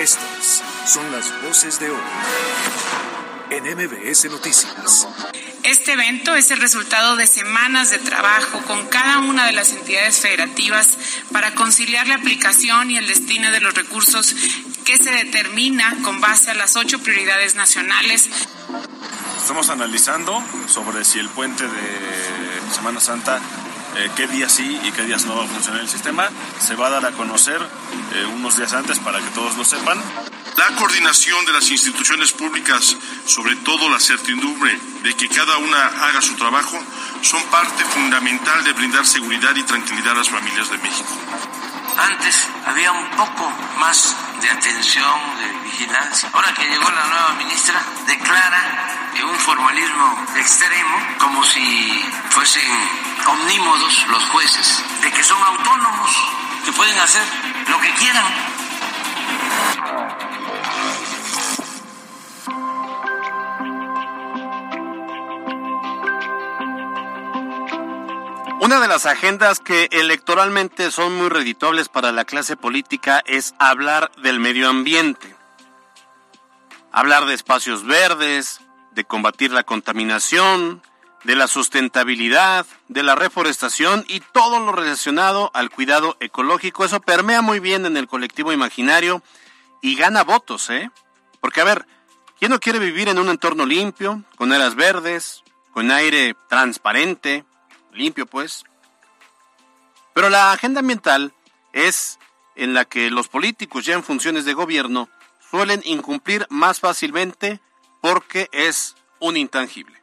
Estas son las voces de hoy en MBS Noticias. Este evento es el resultado de semanas de trabajo con cada una de las entidades federativas para conciliar la aplicación y el destino de los recursos que se determina con base a las ocho prioridades nacionales. Estamos analizando sobre si el puente de Semana Santa eh, qué días sí y qué días no va a funcionar el sistema. Se va a dar a conocer eh, unos días antes para que todos lo sepan. La coordinación de las instituciones públicas, sobre todo la certidumbre de que cada una haga su trabajo, son parte fundamental de brindar seguridad y tranquilidad a las familias de México. Antes había un poco más de atención, de vigilancia. Ahora que llegó la nueva ministra, declara un formalismo extremo, como si fuesen omnímodos los jueces, de que son autónomos, que pueden hacer lo que quieran. Una de las agendas que electoralmente son muy reditables para la clase política es hablar del medio ambiente. Hablar de espacios verdes, de combatir la contaminación, de la sustentabilidad, de la reforestación y todo lo relacionado al cuidado ecológico. Eso permea muy bien en el colectivo imaginario y gana votos, ¿eh? Porque a ver, ¿quién no quiere vivir en un entorno limpio, con áreas verdes, con aire transparente, limpio pues. Pero la agenda ambiental es en la que los políticos ya en funciones de gobierno suelen incumplir más fácilmente porque es un intangible.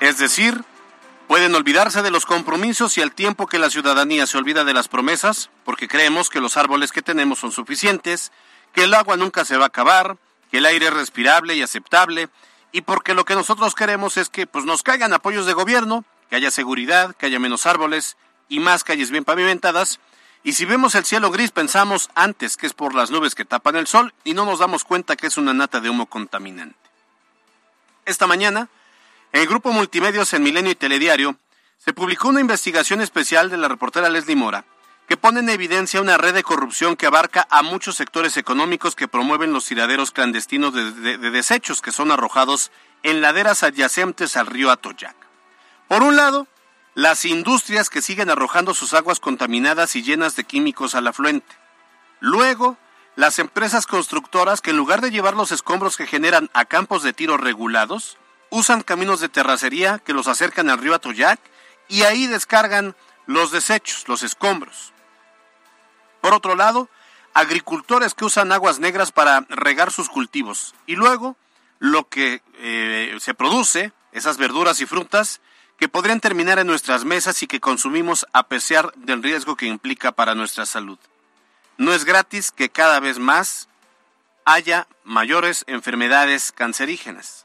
Es decir, pueden olvidarse de los compromisos y al tiempo que la ciudadanía se olvida de las promesas, porque creemos que los árboles que tenemos son suficientes, que el agua nunca se va a acabar, que el aire es respirable y aceptable, y porque lo que nosotros queremos es que pues, nos caigan apoyos de gobierno, que haya seguridad, que haya menos árboles y más calles bien pavimentadas. Y si vemos el cielo gris pensamos antes que es por las nubes que tapan el sol y no nos damos cuenta que es una nata de humo contaminante. Esta mañana, el grupo Multimedios en Milenio y Telediario, se publicó una investigación especial de la reportera Leslie Mora, que pone en evidencia una red de corrupción que abarca a muchos sectores económicos que promueven los tiraderos clandestinos de, desechos que son arrojados en laderas adyacentes al río Atoyac. Por un lado, las industrias que siguen arrojando sus aguas contaminadas y llenas de químicos al afluente. Luego, las empresas constructoras que en lugar de llevar los escombros que generan a campos de tiro regulados, usan caminos de terracería que los acercan al río Atoyac y ahí descargan los desechos, los escombros. Por otro lado, agricultores que usan aguas negras para regar sus cultivos. Y luego, lo que eh, se produce, esas verduras y frutas, que podrían terminar en nuestras mesas y que consumimos a pesar del riesgo que implica para nuestra salud. No es gratis que cada vez más haya mayores enfermedades cancerígenas.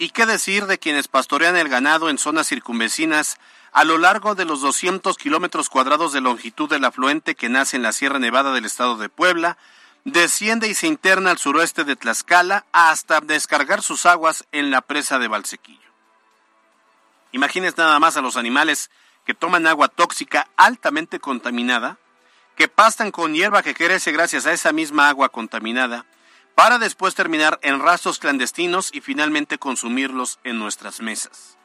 ¿Y qué decir de quienes pastorean el ganado en zonas circunvecinas a lo largo de los 200 kilómetros cuadrados de longitud del afluente que nace en la Sierra Nevada del estado de Puebla, desciende y se interna al suroeste de Tlaxcala hasta descargar sus aguas en la presa de Valsequillo. Imagines nada más a los animales que toman agua tóxica altamente contaminada, que pastan con hierba que crece gracias a esa misma agua contaminada, para después terminar en rastros clandestinos y finalmente consumirlos en nuestras mesas.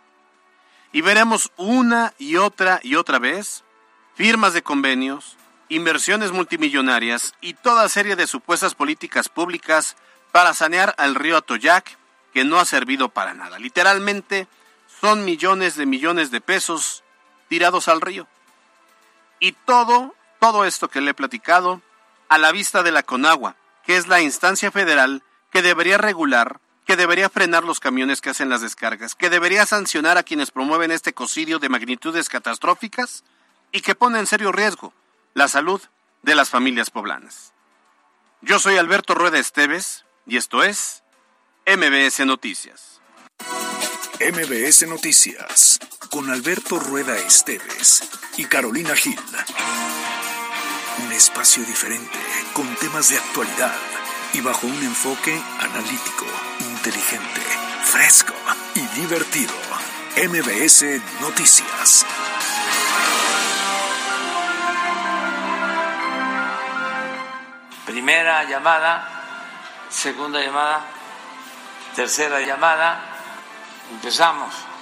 Y veremos una y otra y otra vez firmas de convenios, inversiones multimillonarias y toda serie de supuestas políticas públicas para sanear al río Atoyac que no ha servido para nada. Literalmente son millones de millones de pesos tirados al río. Y todo, todo esto que le he platicado, a la vista de la Conagua, que es la instancia federal que debería regular que debería frenar los camiones que hacen las descargas, que debería sancionar a quienes promueven este ecocidio de magnitudes catastróficas y que pone en serio riesgo la salud de las familias poblanas. Yo soy Alberto Rueda Esteves y esto es MBS Noticias. MBS Noticias con Alberto Rueda Esteves y Carolina Gil. Un espacio diferente, con temas de actualidad y bajo un enfoque analítico, inteligente, fresco y divertido. MBS Noticias. Primera llamada, segunda llamada, tercera llamada. Empezamos.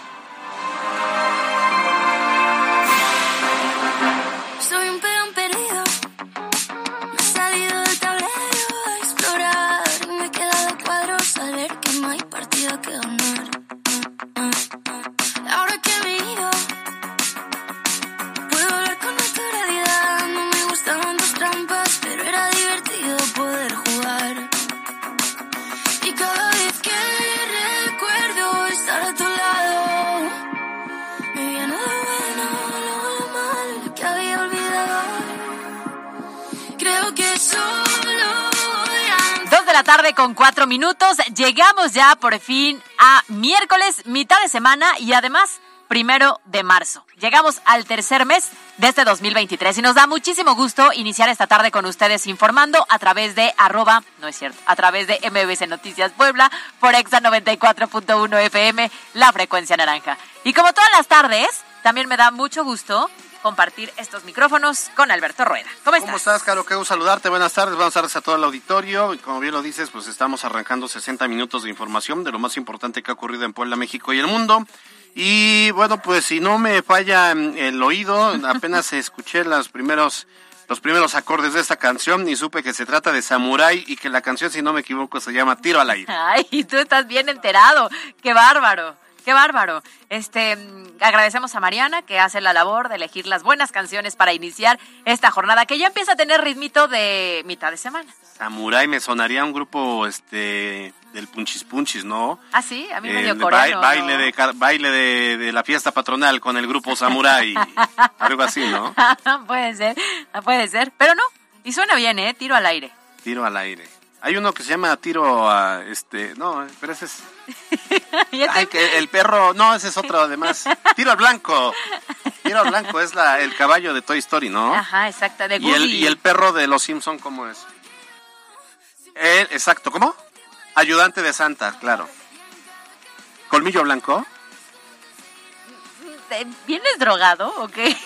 con cuatro minutos. Llegamos ya por fin a miércoles, mitad de semana y además primero de marzo. Llegamos al tercer mes de este 2023 y nos da muchísimo gusto iniciar esta tarde con ustedes informando a través de arroba, no es cierto, a través de MBC Noticias Puebla por Exa 94.1 FM, la frecuencia naranja. Y como todas las tardes, también me da mucho gusto compartir estos micrófonos con Alberto Rueda. ¿Cómo estás? ¿Cómo estás, Caro? Qué gusto saludarte. Buenas tardes. Buenas tardes a todo el auditorio. Y como bien lo dices, pues estamos arrancando 60 minutos de información de lo más importante que ha ocurrido en Puebla, México y el mundo. Y bueno, pues si no me falla el oído, apenas escuché los primeros los primeros acordes de esta canción y supe que se trata de Samurai y que la canción, si no me equivoco, se llama Tiro al aire. Ay, tú estás bien enterado. Qué bárbaro. Qué bárbaro. Este, agradecemos a Mariana que hace la labor de elegir las buenas canciones para iniciar esta jornada que ya empieza a tener ritmito de mitad de semana. Samurai me sonaría un grupo este del Punchis Punchis, ¿no? Ah, sí, a mí me dio ba- coreano. baile de baile de, de la fiesta patronal con el grupo Samurai, algo así, ¿no? puede ser, puede ser, pero no. Y suena bien, ¿eh? Tiro al aire. Tiro al aire. Hay uno que se llama tiro a este, no, pero ese es Ay, que el perro, no, ese es otro además. Tiro al blanco. Tiro al blanco es la el caballo de Toy Story, ¿no? Ajá, exacto, de Y el, Woody. y el perro de los Simpson ¿cómo es? El, exacto, ¿cómo? Ayudante de Santa, claro. Colmillo blanco. ¿Te- ¿Vienes drogado o qué?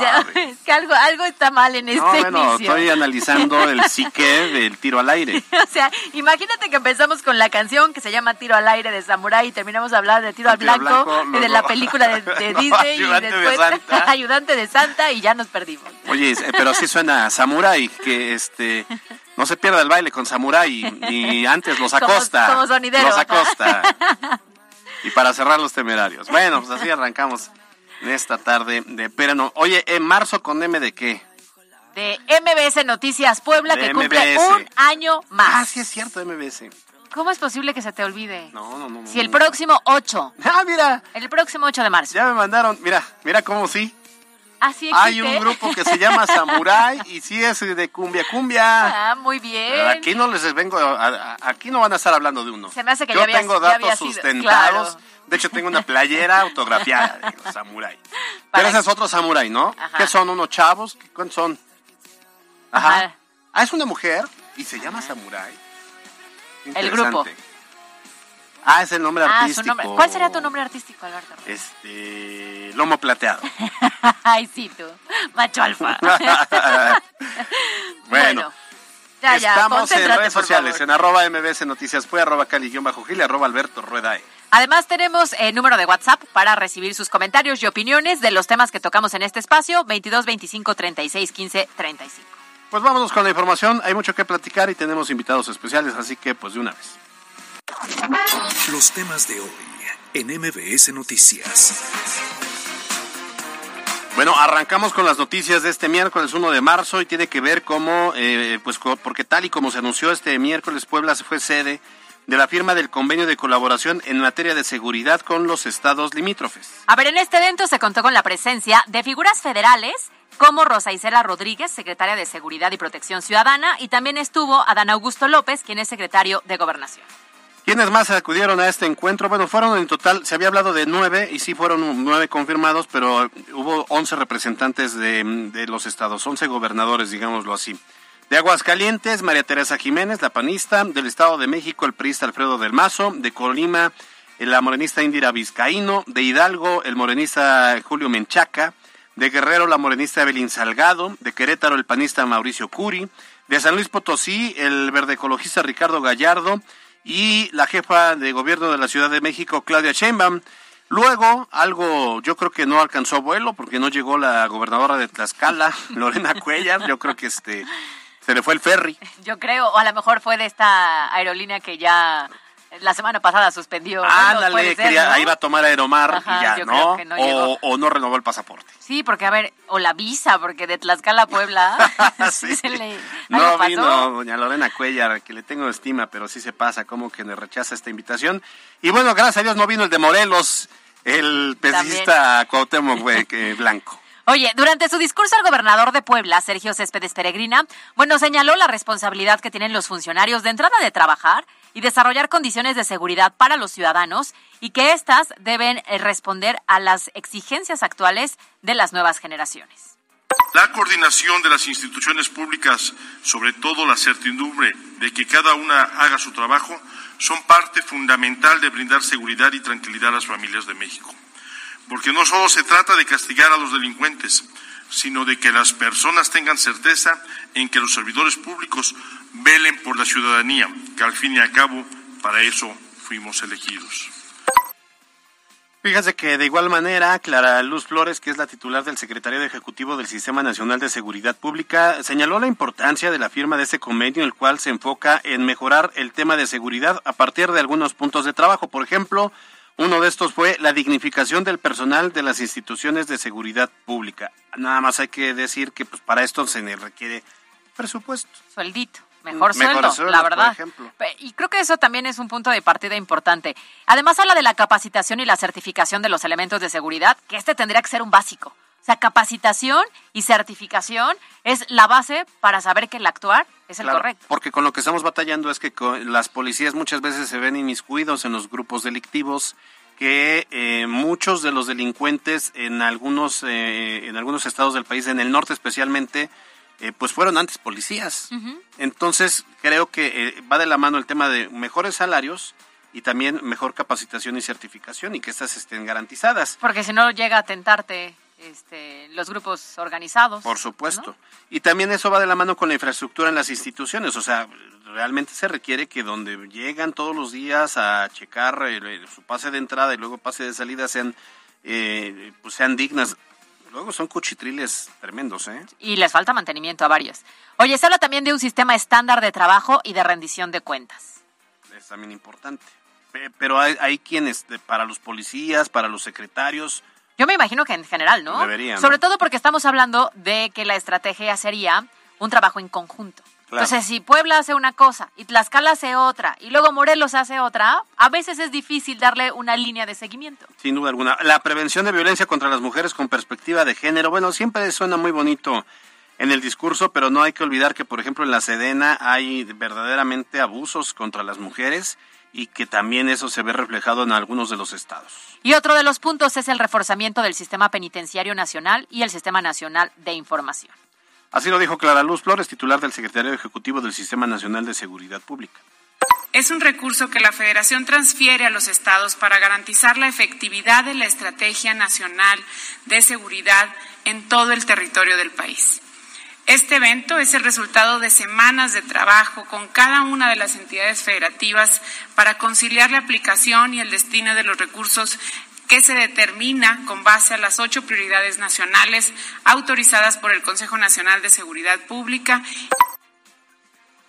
Ya, es que algo, algo está mal en este No, bueno, inicio. estoy analizando el psique del tiro al aire. O sea, imagínate que empezamos con la canción que se llama Tiro al aire de Samurai y terminamos a hablar de Tiro al blanco, blanco, y de la película de, de Disney y Ayudante de después Santa. Ayudante de Santa y ya nos perdimos. Oye, eh, pero sí suena a Samurai, que este no se pierda el baile con Samurai y antes los Como- acosta. como sonidero, Los acosta. Y para cerrar los temerarios. Bueno, pues así arrancamos en esta tarde de verano. Oye, en marzo con M de qué? De MBS Noticias Puebla De que cumple MBS. un año más. Ah, sí es cierto, MBS. ¿Cómo es posible que se te olvide? No, no, no. no, Si el no. próximo 8, Ah, mira, el próximo 8 de marzo. ya me mandaron, mira, mira cómo sí. Así Hay un grupo que se llama Samurai y sí es de cumbia cumbia. Ah, muy bien. Aquí no les vengo, a- a- aquí no van a estar hablando de uno. Se me hace que Yo ya habías- tengo datos sustentados. claro. De hecho, tengo una playera autografiada de los Samurai. Pero ese es otro Samurai, ¿no? Ajá. ¿Qué son unos chavos? ¿Qué- ¿Cuántos son? Ajá. Ajá. Ah, es una mujer y se llama Samurai. El grupo. Ah, es el nombre Ah, su artístico. nombre. ¿Cuál sería tu nombre artístico, Alberto? Este, lomo plateado. Ay, sí, tú. Macho alfa. bueno. ya, ya, Estamos en redes sociales, en arroba mbs noticias, fue arroba cali-gil, arroba alberto rueda E. Además, tenemos el número de WhatsApp para recibir sus comentarios y opiniones de los temas que tocamos en este espacio, 22 25 36 15 35. Pues vámonos con la información, hay mucho que platicar y tenemos invitados especiales, así que pues de una vez. Los temas de hoy en MBS Noticias. Bueno, arrancamos con las noticias de este miércoles 1 de marzo y tiene que ver cómo, eh, pues porque tal y como se anunció este miércoles, Puebla se fue sede de la firma del convenio de colaboración en materia de seguridad con los estados limítrofes. A ver, en este evento se contó con la presencia de figuras federales como Rosa Isela Rodríguez, secretaria de Seguridad y Protección Ciudadana, y también estuvo Adán Augusto López, quien es secretario de Gobernación. ¿Quiénes más acudieron a este encuentro? Bueno, fueron en total, se había hablado de nueve y sí fueron nueve confirmados, pero hubo once representantes de, los estados, once gobernadores, digámoslo así. De Aguascalientes, María Teresa Jiménez, la panista, del Estado de México, el priista Alfredo del Mazo, de Colima, la morenista Indira Vizcaíno, de Hidalgo, el morenista Julio Menchaca, de Guerrero la morenista Evelyn Salgado, de Querétaro el panista Mauricio Curi, de San Luis Potosí el verde ecologista Ricardo Gallardo y la jefa de gobierno de la Ciudad de México Claudia Sheinbaum. Luego, algo yo creo que no alcanzó vuelo porque no llegó la gobernadora de Tlaxcala, Lorena Cuellar, yo creo que este se le fue el ferry. Yo creo, o a lo mejor fue de esta aerolínea que ya la semana pasada suspendió. Ándale, ¿no? iba a tomar Aeromar Ajá, y ya, yo ¿no? creo que no llegó. o, o no renovó el pasaporte. Sí, porque a ver, o la visa, porque de Tlaxcala a Puebla sí. se le No vino doña Lorena Cuellar, que le tengo estima, pero sí se pasa, como que le rechaza esta invitación. Y bueno, gracias a Dios no vino el de Morelos, el pesista Cuauhtémoc güey, que Blanco. Oye, durante su discurso el gobernador de Puebla, Sergio Céspedes Peregrina, bueno, señaló la responsabilidad que tienen los funcionarios de entrada de trabajar y desarrollar condiciones de seguridad para los ciudadanos y que éstas deben eh, responder a las exigencias actuales de las nuevas generaciones. La coordinación de las instituciones públicas, sobre todo la certidumbre de que cada una haga su trabajo, son parte fundamental de brindar seguridad y tranquilidad a las familias de México. Porque no solo se trata de castigar a los delincuentes, sino de que las personas tengan certeza en que los servidores públicos velen por la ciudadanía, que al fin y al cabo para eso fuimos elegidos. Fíjese que de igual manera, Clara Luz Flores, que es la titular del Secretario Ejecutivo del Sistema Nacional de Seguridad Pública, señaló la importancia de la firma de este convenio, el cual se enfoca en mejorar el tema de seguridad a partir de algunos puntos de trabajo. Por ejemplo, uno de estos fue la dignificación del personal de las instituciones de seguridad pública. Nada más hay que decir que pues, para esto se le requiere presupuesto. Sueldito. Mejor Mejor sueldo, sueldo, la por verdad. Y creo que eso también es un punto de partida importante. Además habla de la capacitación y la certificación de los elementos de seguridad, que este tendría que ser un básico. O sea, capacitación y certificación es la base para saber que el actuar es el Claro, correcto. Porque con lo que estamos batallando es que con- las policías muchas veces se ven inmiscuidos en los grupos delictivos, que eh, muchos de los delincuentes en algunos eh, en algunos estados del país, en el norte especialmente, eh, pues fueron antes policías. Entonces creo que eh, va de la mano el tema de mejores salarios y también mejor capacitación y certificación y que estas estén garantizadas. Porque si no llega a tentarte este, los grupos organizados. Por supuesto. Y también eso va de la mano con la infraestructura en las instituciones. O sea, realmente se requiere que donde llegan todos los días a checar el- el- su pase de entrada y luego pase de salida sean, eh, pues sean dignas. Luego son cuchitriles tremendos, ¿eh? Y les falta mantenimiento a varios. Oye, se habla también de un sistema estándar de trabajo y de rendición de cuentas. Es también importante. Pe- Pero hay, hay quienes, para los policías, para los secretarios, Yo me imagino que en general, ¿no? Debería, ¿no? Sobre todo porque estamos hablando de que la estrategia sería un trabajo en conjunto. Claro. Entonces, si Puebla hace una cosa y Tlaxcala hace otra y luego Morelos hace otra, a veces es difícil darle una línea de seguimiento. Sin duda alguna. La prevención de violencia contra las mujeres con perspectiva de género, bueno, siempre suena muy bonito en el discurso, pero no hay que olvidar que, por ejemplo, en la Sedena hay verdaderamente abusos contra las mujeres y que también eso se ve reflejado en algunos de los estados. Y otro de los puntos es el reforzamiento del sistema penitenciario nacional y el sistema nacional de información. Así lo dijo Clara Luz Flores, titular del Secretario Ejecutivo del Sistema Nacional de Seguridad Pública. Es un recurso que la Federación transfiere a los estados para garantizar la efectividad de la Estrategia Nacional de Seguridad en todo el territorio del país. Este evento es el resultado de semanas de trabajo con cada una de las entidades federativas para conciliar la aplicación y el destino de los recursos que se determina con base a las ocho prioridades nacionales autorizadas por el Consejo Nacional de Seguridad Pública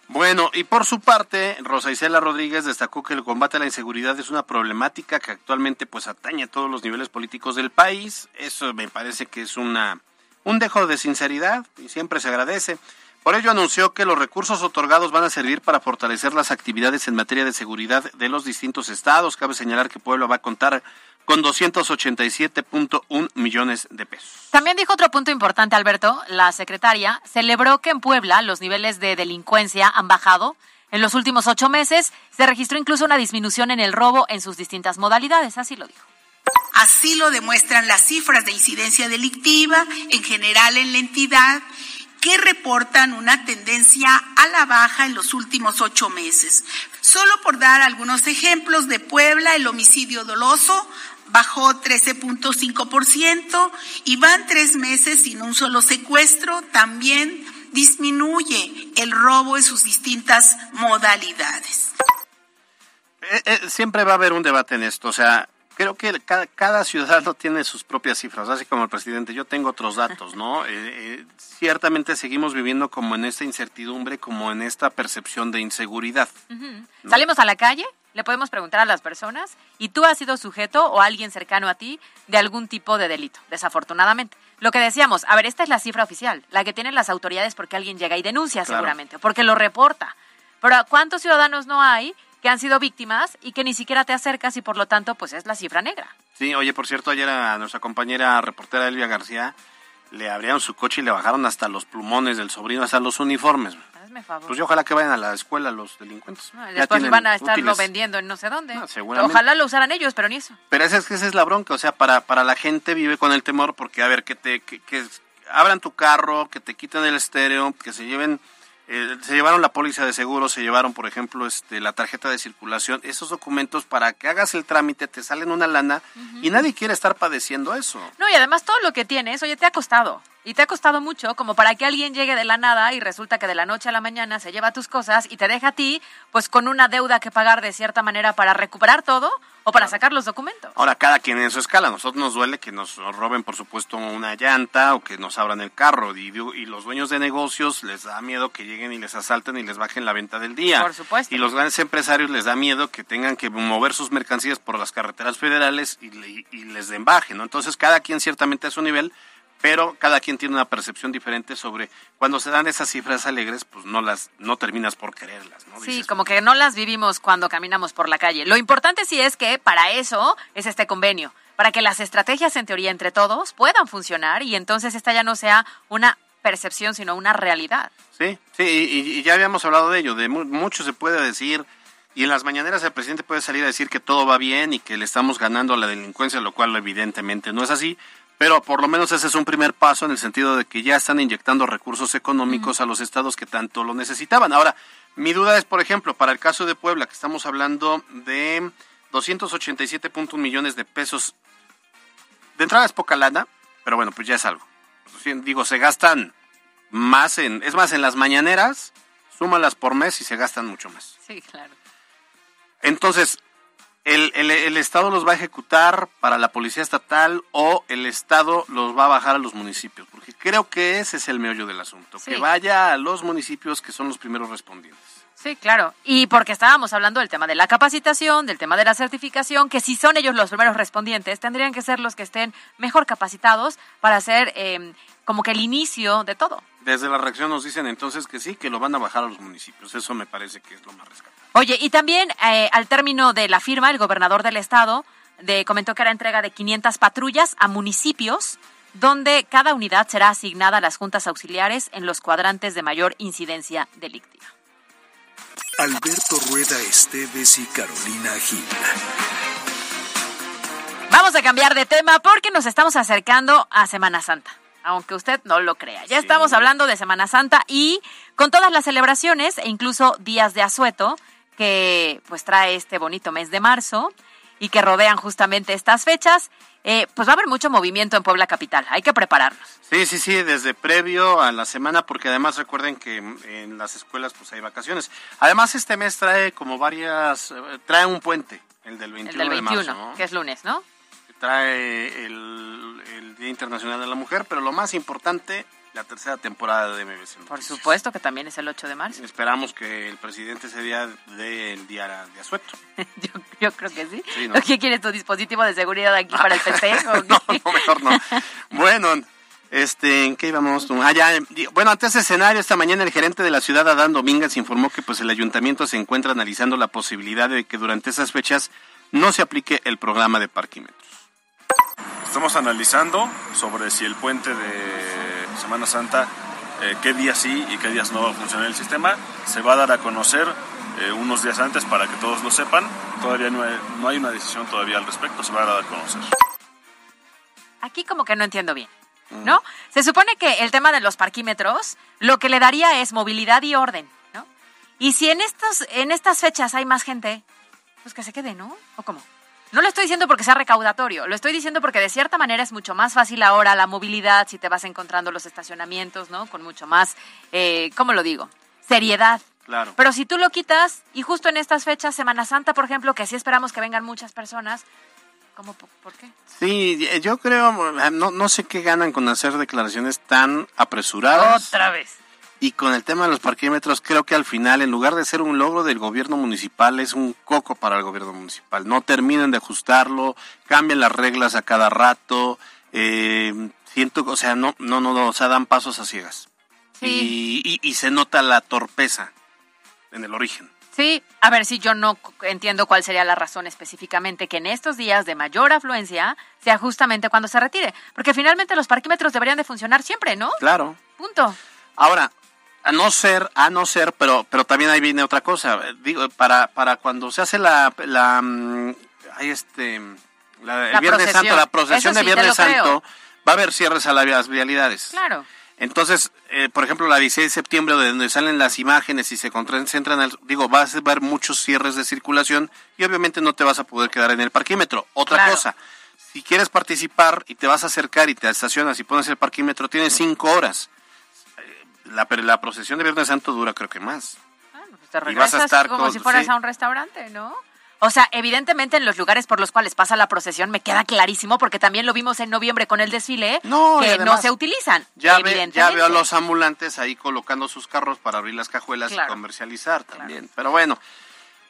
Bueno, y por su parte, Rosa Isela Rodríguez destacó que el combate a la inseguridad es una problemática que actualmente pues atañe a todos los niveles políticos del país. Eso me parece que es una un dejo de sinceridad y siempre se agradece. Por ello anunció que los recursos otorgados van a servir para fortalecer las actividades en materia de seguridad de los distintos estados. Cabe señalar que Puebla va a contar con 287.1 millones de pesos. También dijo otro punto importante, Alberto. La secretaria celebró que en Puebla los niveles de delincuencia han bajado. En los últimos ocho meses se registró incluso una disminución en el robo en sus distintas modalidades. Así lo dijo. Así lo demuestran las cifras de incidencia delictiva en general en la entidad que reportan una tendencia a la baja en los últimos ocho meses. Solo por dar algunos ejemplos de Puebla, el homicidio doloso bajó 13.5% y van tres meses sin un solo secuestro, también disminuye el robo en sus distintas modalidades. Eh, eh, siempre va a haber un debate en esto, o sea, creo que cada, cada, ciudadano tiene sus propias cifras, así como el presidente, yo tengo otros datos, ¿no? Eh, ciertamente seguimos viviendo como en esta incertidumbre, como en esta percepción de inseguridad. ¿no? Salimos a la calle, le podemos preguntar a las personas, ¿y tú has sido sujeto o alguien cercano a ti de algún tipo de delito? Desafortunadamente. Lo que decíamos, a ver, esta es la cifra oficial, la que tienen las autoridades porque alguien llega y denuncia claro. seguramente, porque lo reporta. Pero ¿cuántos ciudadanos no hay que han sido víctimas y que ni siquiera te acercas y por lo tanto pues es la cifra negra? Sí, oye, por cierto, ayer a nuestra compañera reportera Elvia García le abrieron su coche y le bajaron hasta los plumones del sobrino, hasta los uniformes. Hazme favor. Pues yo ojalá que vayan a la escuela los delincuentes. No, después van a estarlo útiles. vendiendo en no sé dónde. No, ojalá lo usaran ellos, pero ni eso. Pero esa es que esa es la bronca, o sea, para, para la gente vive con el temor porque, a ver, que te que, que abran tu carro, que te quiten el estéreo, que se lleven eh, se llevaron la póliza de seguro, se llevaron, por ejemplo, este, la tarjeta de circulación, esos documentos para que hagas el trámite te salen una lana uh -huh. y nadie quiere estar padeciendo eso. No, y además todo lo que tienes, oye, te ha costado. Y te ha costado mucho como para que alguien llegue de la nada y resulta que de la noche a la mañana se lleva tus cosas y te deja a ti pues con una deuda que pagar de cierta manera para recuperar todo o para sacar los documentos. Ahora, cada quien en su escala. A nosotros nos duele que nos roben, por supuesto, una llanta o que nos abran el carro. Y, y, los dueños de negocios les da miedo que lleguen y les asalten y les bajen la venta del día. Por supuesto. Y los grandes empresarios les da miedo que tengan que mover sus mercancías por las carreteras federales y, y, y les den baje, ¿no? Entonces, cada quien ciertamente a su nivel pero cada quien tiene una percepción diferente sobre cuando se dan esas cifras alegres, pues no las no terminas por quererlas, ¿no? Sí, Dices, como que no las vivimos cuando caminamos por la calle. Lo importante sí es que para eso es este convenio, para que las estrategias en teoría entre todos puedan funcionar y entonces esta ya no sea una percepción, sino una realidad. Sí, sí, y, y ya habíamos hablado de ello, de mu mucho se puede decir y en las mañaneras el presidente puede salir a decir que todo va bien y que le estamos ganando a la delincuencia, lo cual evidentemente no es así, pero por lo menos ese es un primer paso en el sentido de que ya están inyectando recursos económicos a los estados que tanto lo necesitaban. Ahora, mi duda es, por ejemplo, para el caso de Puebla, que estamos hablando de 287.1 millones de pesos. De entrada es poca lana, pero bueno, pues ya es algo. Digo, se gastan más en, es más, en las mañaneras, súmalas por mes y se gastan mucho más. Sí, claro. Entonces, el, el, el, Estado los va a ejecutar para la Policía Estatal o el Estado los va a bajar a los municipios, porque creo que ese es el meollo del asunto, sí. que vaya a los municipios que son los primeros respondientes. Sí, claro. Y porque estábamos hablando del tema de la capacitación, del tema de la certificación, que si son ellos los primeros respondientes, tendrían que ser los que estén mejor capacitados para hacer eh, como que el inicio de todo. Desde la reacción nos dicen entonces que sí, que lo van a bajar a los municipios. Eso me parece que es lo más rescatable. Oye, y también eh, al término de la firma, el gobernador del estado de, comentó que era entrega de 500 patrullas a municipios donde cada unidad será asignada a las juntas auxiliares en los cuadrantes de mayor incidencia delictiva. Alberto Rueda Esteves y Carolina Gil. Vamos a cambiar de tema porque nos estamos acercando a Semana Santa aunque usted no lo crea. Ya sí. estamos hablando de Semana Santa y con todas las celebraciones e incluso días de asueto que pues trae este bonito mes de marzo y que rodean justamente estas fechas, eh, pues va a haber mucho movimiento en Puebla Capital. Hay que prepararnos. Sí, sí, sí, desde previo a la semana, porque además recuerden que en las escuelas pues hay vacaciones. Además este mes trae como varias, trae un puente, el del 21, el del 21 de marzo, ¿no? que es lunes, ¿no? trae el, el, Día Internacional de la Mujer, pero lo más importante, la tercera temporada de MBC Noticias. Por supuesto que también es el 8 de marzo. Esperamos que el presidente ese día dé el día de asueto. yo, yo, creo que sí. sí ¿no? ¿Qué quieres tu dispositivo de seguridad aquí para el festejo? no, no, mejor no. bueno, este, ¿en qué íbamos? Ah, ya, bueno, ante ese escenario, esta mañana el gerente de la ciudad, Adán Domínguez, informó que pues el ayuntamiento se encuentra analizando la posibilidad de que durante esas fechas no se aplique el programa de parquímetros. Estamos analizando sobre si el puente de Semana Santa, eh, qué días sí y qué días no va a funcionar el sistema. Se va a dar a conocer eh, unos días antes para que todos lo sepan. Todavía no hay, no hay, una decisión todavía al respecto, se va a dar a conocer. Aquí como que no entiendo bien. ¿No? Se supone que el tema de los parquímetros lo que le daría es movilidad y orden, ¿no? Y si en estos en estas fechas hay más gente, pues que se quede, ¿no? ¿O cómo? No lo estoy diciendo porque sea recaudatorio, lo estoy diciendo porque de cierta manera es mucho más fácil ahora la movilidad si te vas encontrando los estacionamientos, ¿no? Con mucho más, eh, ¿cómo lo digo? Seriedad. Claro. Pero si tú lo quitas y justo en estas fechas, Semana Santa, por ejemplo, que sí esperamos que vengan muchas personas, ¿cómo? ¿Por, por qué? Sí, yo creo, no, no sé qué ganan con hacer declaraciones tan apresuradas. Otra vez. Y con el tema de los parquímetros, creo que al final, en lugar de ser un logro del gobierno municipal, es un coco para el gobierno municipal. No terminan de ajustarlo, cambian las reglas a cada rato. Eh, siento, o sea, no, no, no, no, o sea, dan pasos a ciegas. Sí. Y, y, y se nota la torpeza en el origen. Sí, a ver si yo no entiendo cuál sería la razón específicamente que en estos días de mayor afluencia sea justamente cuando se retire, porque finalmente los parquímetros deberían de funcionar siempre, ¿no? Claro. Punto. Ahora, a no ser, a no ser, pero, pero también ahí viene otra cosa. Digo, para, para cuando se hace la, la, mm, ay, este, la, el La Viernes procesión. Santo, la procesión de Viernes. Santo, va a haber cierres a las vialidades. Claro. Entonces, eh, por ejemplo, la 16 de septiembre, de donde salen las imágenes y se concentran, al- digo, vas a ver muchos cierres de circulación y obviamente no te vas a poder quedar en el parquímetro. Otra Claro. cosa, si quieres participar y te vas a acercar y te estacionas y pones el parquímetro, tienes cinco horas. La, pero la procesión de Viernes Santo dura creo que más. Bueno, pues te Y vas a estar como con- si fueras sí. a un restaurante, ¿no? O sea, evidentemente en los lugares por los cuales pasa la procesión me queda clarísimo porque también lo vimos en noviembre con el desfile No, que además, no se utilizan. Ya, ve- ya veo a los ambulantes ahí colocando sus carros para abrir las cajuelas Claro. y comercializar también. Pero bueno.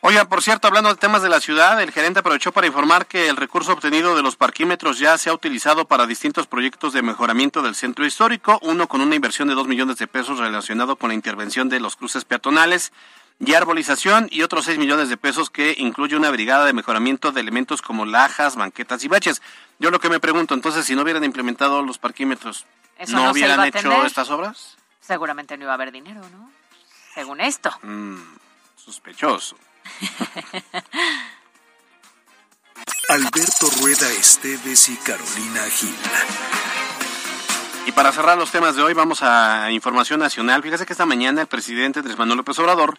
Oigan, por cierto, hablando de temas de la ciudad, el gerente aprovechó para informar que el recurso obtenido de los parquímetros ya se ha utilizado para distintos proyectos de mejoramiento del centro histórico, uno con una inversión de dos millones de pesos relacionado con la intervención de los cruces peatonales y arbolización y otros seis millones de pesos que incluye una brigada de mejoramiento de elementos como lajas, banquetas y baches. Yo lo que me pregunto, entonces, si no hubieran implementado los parquímetros, Eso ¿no, hubieran hecho estas obras? Seguramente no iba a haber dinero, ¿no? Según esto. Mm, sospechoso. Alberto Rueda Esteves y Carolina Gil. Y para cerrar los temas de hoy, vamos a información nacional. Fíjese que esta mañana el presidente Andrés Manuel López Obrador,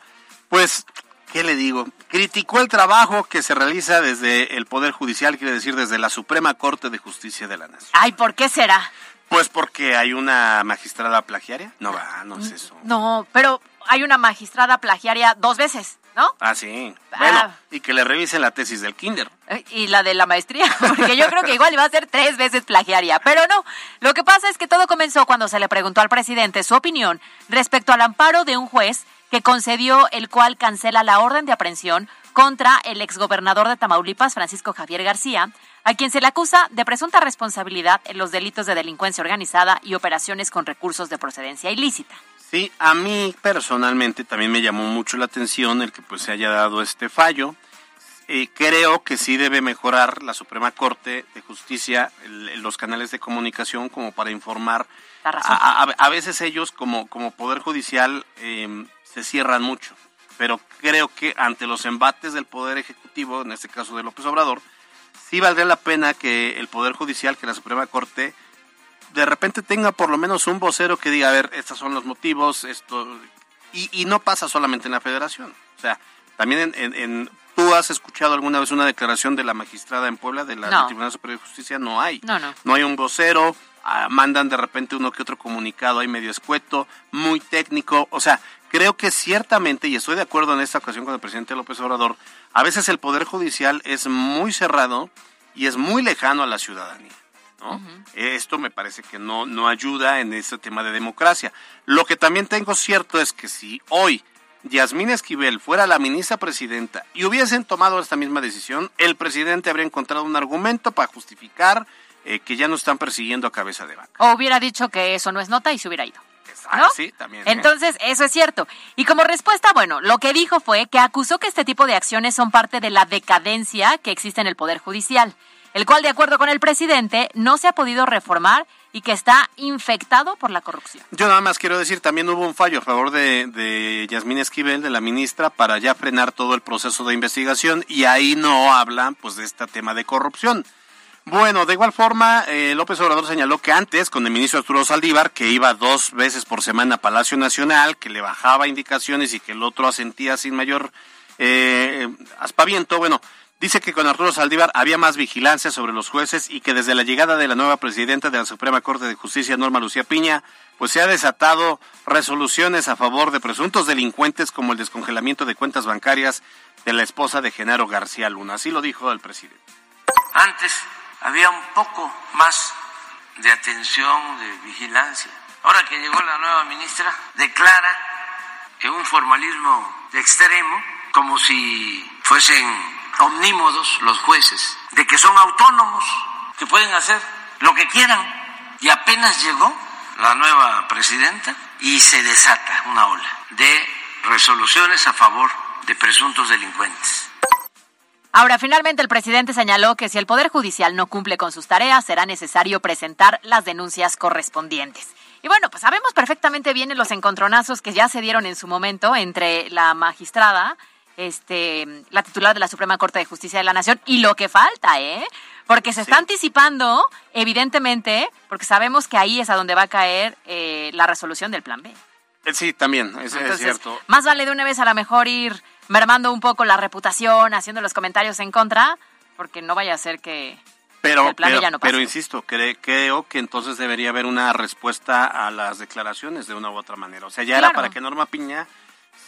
pues, ¿qué le digo? Criticó el trabajo que se realiza desde el Poder Judicial, quiere decir desde la Suprema Corte de Justicia de la Nación. Ay, ¿por qué será? Pues porque hay una magistrada plagiaria. No va, no es eso. No, pero hay una magistrada plagiaria dos veces, ¿no? Ah, sí. Ah. Bueno, y que le revisen la tesis del kinder. Y la de la maestría, porque yo creo que igual iba a ser tres veces plagiaria, pero no. Lo que pasa es que todo comenzó cuando se le preguntó al presidente su opinión respecto al amparo de un juez que concedió el cual cancela la orden de aprehensión contra el exgobernador de Tamaulipas, Francisco Javier García, a quien se le acusa de presunta responsabilidad en los delitos de delincuencia organizada y operaciones con recursos de procedencia ilícita. Sí, a mí personalmente también me llamó mucho la atención el que pues se haya dado este fallo. Eh, creo que sí debe mejorar la Suprema Corte de Justicia el- los canales de comunicación como para informar. La razón. A, a- a veces ellos como, como Poder Judicial eh, se cierran mucho, pero creo que ante los embates del Poder Ejecutivo, en este caso de López Obrador, sí valdría la pena que el Poder Judicial, que la Suprema Corte, de repente tenga por lo menos un vocero que diga, a ver, estos son los motivos, esto, y, y no pasa solamente en la federación. O sea, también en, en- en- ¿tú has escuchado alguna vez una declaración de la magistrada en Puebla, de la No. del Tribunal Superior de Justicia? No hay. No, no. No hay un vocero, ah, mandan de repente uno que otro comunicado ahí medio escueto, muy técnico. O sea, creo que ciertamente, y estoy de acuerdo en esta ocasión con el presidente López Obrador, a veces el Poder Judicial es muy cerrado y es muy lejano a la ciudadanía. ¿no? Esto me parece que no, no ayuda en ese tema de democracia. Lo que también tengo cierto es que si hoy Yasmín Esquivel fuera la ministra presidenta y hubiesen tomado esta misma decisión, el presidente habría encontrado un argumento para justificar eh, que ya no están persiguiendo a cabeza de vaca. O hubiera dicho que eso no es nota y se hubiera ido. Ah, ¿No? sí, también. ¿eh? Entonces, eso es cierto. Y como respuesta, bueno, lo que dijo fue que acusó que este tipo de acciones son parte de la decadencia que existe en el Poder Judicial, el cual, de acuerdo con el presidente, no se ha podido reformar y que está infectado por la corrupción. Yo nada más quiero decir, también hubo un fallo a favor de, de Yasmín Esquivel, de la ministra, para ya frenar todo el proceso de investigación y ahí no hablan pues de este tema de corrupción. Bueno, de igual forma, eh, López Obrador señaló que antes, con el ministro Arturo Saldívar, que iba dos veces por semana a Palacio Nacional, que le bajaba indicaciones y que el otro asentía sin mayor eh, aspaviento, bueno, Dice que con Arturo Saldívar había más vigilancia sobre los jueces y que desde la llegada de la nueva presidenta de la Suprema Corte de Justicia, Norma Lucía Piña, pues se ha desatado resoluciones a favor de presuntos delincuentes como el descongelamiento de cuentas bancarias de la esposa de Genaro García Luna. Así lo dijo el presidente. Antes había un poco más de atención, de vigilancia. Ahora que llegó la nueva ministra, declara que un formalismo extremo, como si fuesen omnímodos los jueces, de que son autónomos, que pueden hacer lo que quieran. Y apenas llegó la nueva presidenta y se desata una ola de resoluciones a favor de presuntos delincuentes. Ahora, finalmente el presidente señaló que si el Poder Judicial no cumple con sus tareas, será necesario presentar las denuncias correspondientes. Y bueno, pues sabemos perfectamente bien los encontronazos que ya se dieron en su momento entre la magistrada este, la titular de la Suprema Corte de Justicia de la Nación y lo que falta, ¿eh? Porque se está anticipando, evidentemente, porque sabemos que ahí es a donde va a caer eh, la resolución del plan B. Eh, sí, también, es, es cierto. Más vale de una vez a lo mejor ir mermando un poco la reputación, haciendo los comentarios en contra, porque no vaya a ser que, pero, el plan pero, ya no pase. pero insisto, cre- creo que entonces debería haber una respuesta a las declaraciones de una u otra manera. O sea, ya era para que Norma Piña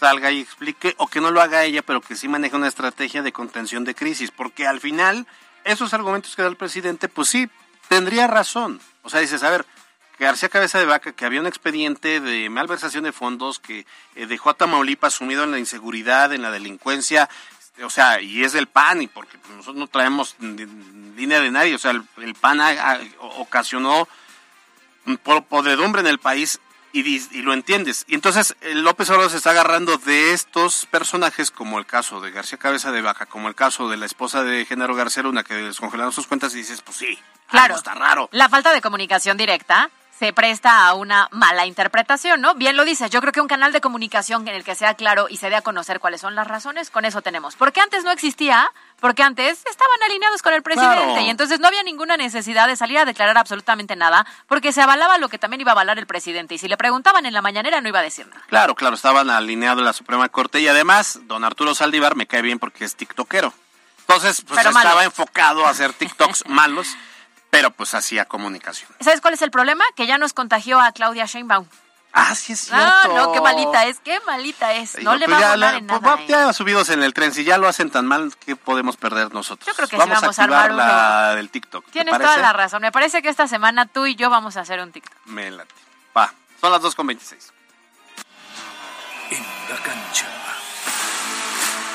salga y explique, o que no lo haga ella, pero que sí maneje una estrategia de contención de crisis, porque al final, esos argumentos que da el presidente, pues sí, tendría razón. O sea, dices, a ver, García Cabeza de Vaca, que había un expediente de malversación de fondos que eh, dejó a Tamaulipas sumido en la inseguridad, en la delincuencia, o sea, y es del PAN, y porque pues, nosotros no traemos línea de nadie, o sea, el, el PAN ocasionó podredumbre en el país y, lo entiendes. Y entonces eh, López Obrador se está agarrando de estos personajes, como el caso de García Cabeza de Vaca, como el caso de la esposa de Genaro García Luna, que descongelaron sus cuentas y dices, pues sí, Claro. algo está raro. La falta de comunicación directa se presta a una mala interpretación, ¿no? Bien lo dices, yo creo que un canal de comunicación en el que sea claro y se dé a conocer cuáles son las razones, con eso tenemos. Porque antes no existía, porque antes estaban alineados con el presidente Claro. y entonces no había ninguna necesidad de salir a declarar absolutamente nada, porque se avalaba lo que también iba a avalar el presidente y si le preguntaban en la mañanera no iba a decir nada. Claro, claro, estaban alineados en la Suprema Corte y además don Arturo Saldívar me cae bien porque es tiktokero. Entonces, pues Pero estaba malo. enfocado a hacer TikToks malos, pero pues hacía comunicación. ¿Sabes cuál es el problema? Que ya nos contagió a Claudia Sheinbaum. Ah, sí es cierto. No, no, qué malita es, qué malita es. No le pues, va a ya la- en pues, nada. va- ¿eh? ya subidos en el tren, si ya lo hacen tan mal, ¿qué podemos perder nosotros? Yo creo que sí vamos, vamos a a activar armar la del TikTok. ¿te Tienes toda la razón. Me parece que esta semana tú y yo vamos a hacer un TikTok. Me late. Va, son las 2.26. En la cancha.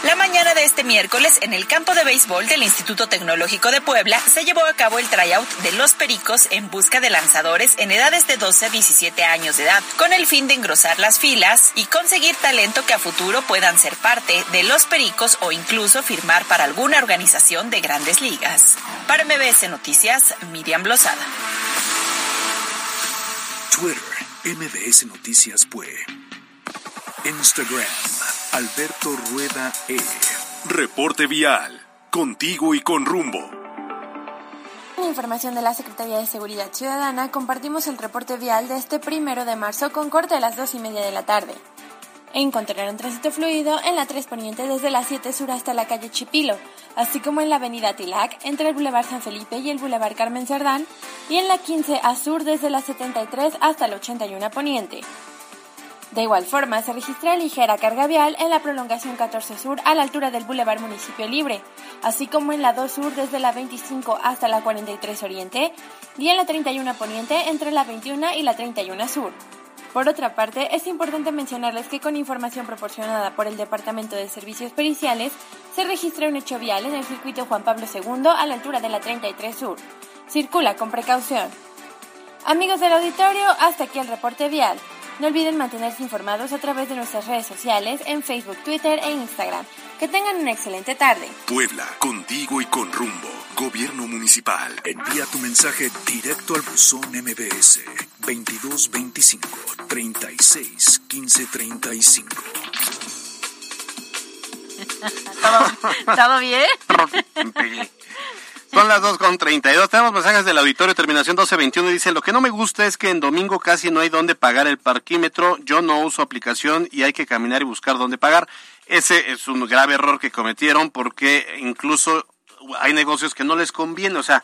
La mañana de este miércoles, en el campo de béisbol del Instituto Tecnológico de Puebla, se llevó a cabo el tryout de los Pericos en busca de lanzadores en edades de 12 a 17 años de edad, con el fin de engrosar las filas y conseguir talento que a futuro puedan ser parte de los Pericos o incluso firmar para alguna organización de grandes ligas. Para MBS Noticias, Miriam Blosada. Twitter, MBS Noticias Pue. Instagram, Alberto Rueda E. Reporte vial. Contigo y con rumbo. Información de la Secretaría de Seguridad Ciudadana, compartimos el reporte vial de este primero de marzo con corte a las dos y media de la tarde. Encontraron tránsito fluido en la 3 Poniente desde la 7 Sur hasta la calle Chipilo, así como en la avenida Tilac entre el Boulevard San Felipe y el Boulevard Carmen Cerdán, y en la 15 a Sur desde la 73 hasta la 81 Poniente. De igual forma, se registra ligera carga vial en la prolongación 14 Sur a la altura del Boulevard Municipio Libre, así como en la 2 Sur desde la 25 hasta la 43 Oriente y en la 31 Poniente entre la 21 y la 31 Sur. Por otra parte, es importante mencionarles que con información proporcionada por el Departamento de Servicios Periciales, se registra un hecho vial en el circuito Juan Pablo II a la altura de la 33 Sur. Circula con precaución. Amigos del auditorio, hasta aquí el reporte vial. No olviden mantenerse informados a través de nuestras redes sociales en Facebook, Twitter e Instagram. Que tengan una excelente tarde. Puebla, contigo y con rumbo. Gobierno municipal. Envía tu mensaje directo al buzón MBS 2225 36 15 35. ¿Todo, todo bien? Son las 2.32. Tenemos mensajes del auditorio, terminación 1221. y Dice, lo que no me gusta es que en domingo casi no hay dónde pagar el parquímetro. Yo no uso aplicación y hay que caminar y buscar dónde pagar. ese es un grave error que cometieron porque incluso hay negocios que no les conviene, o sea,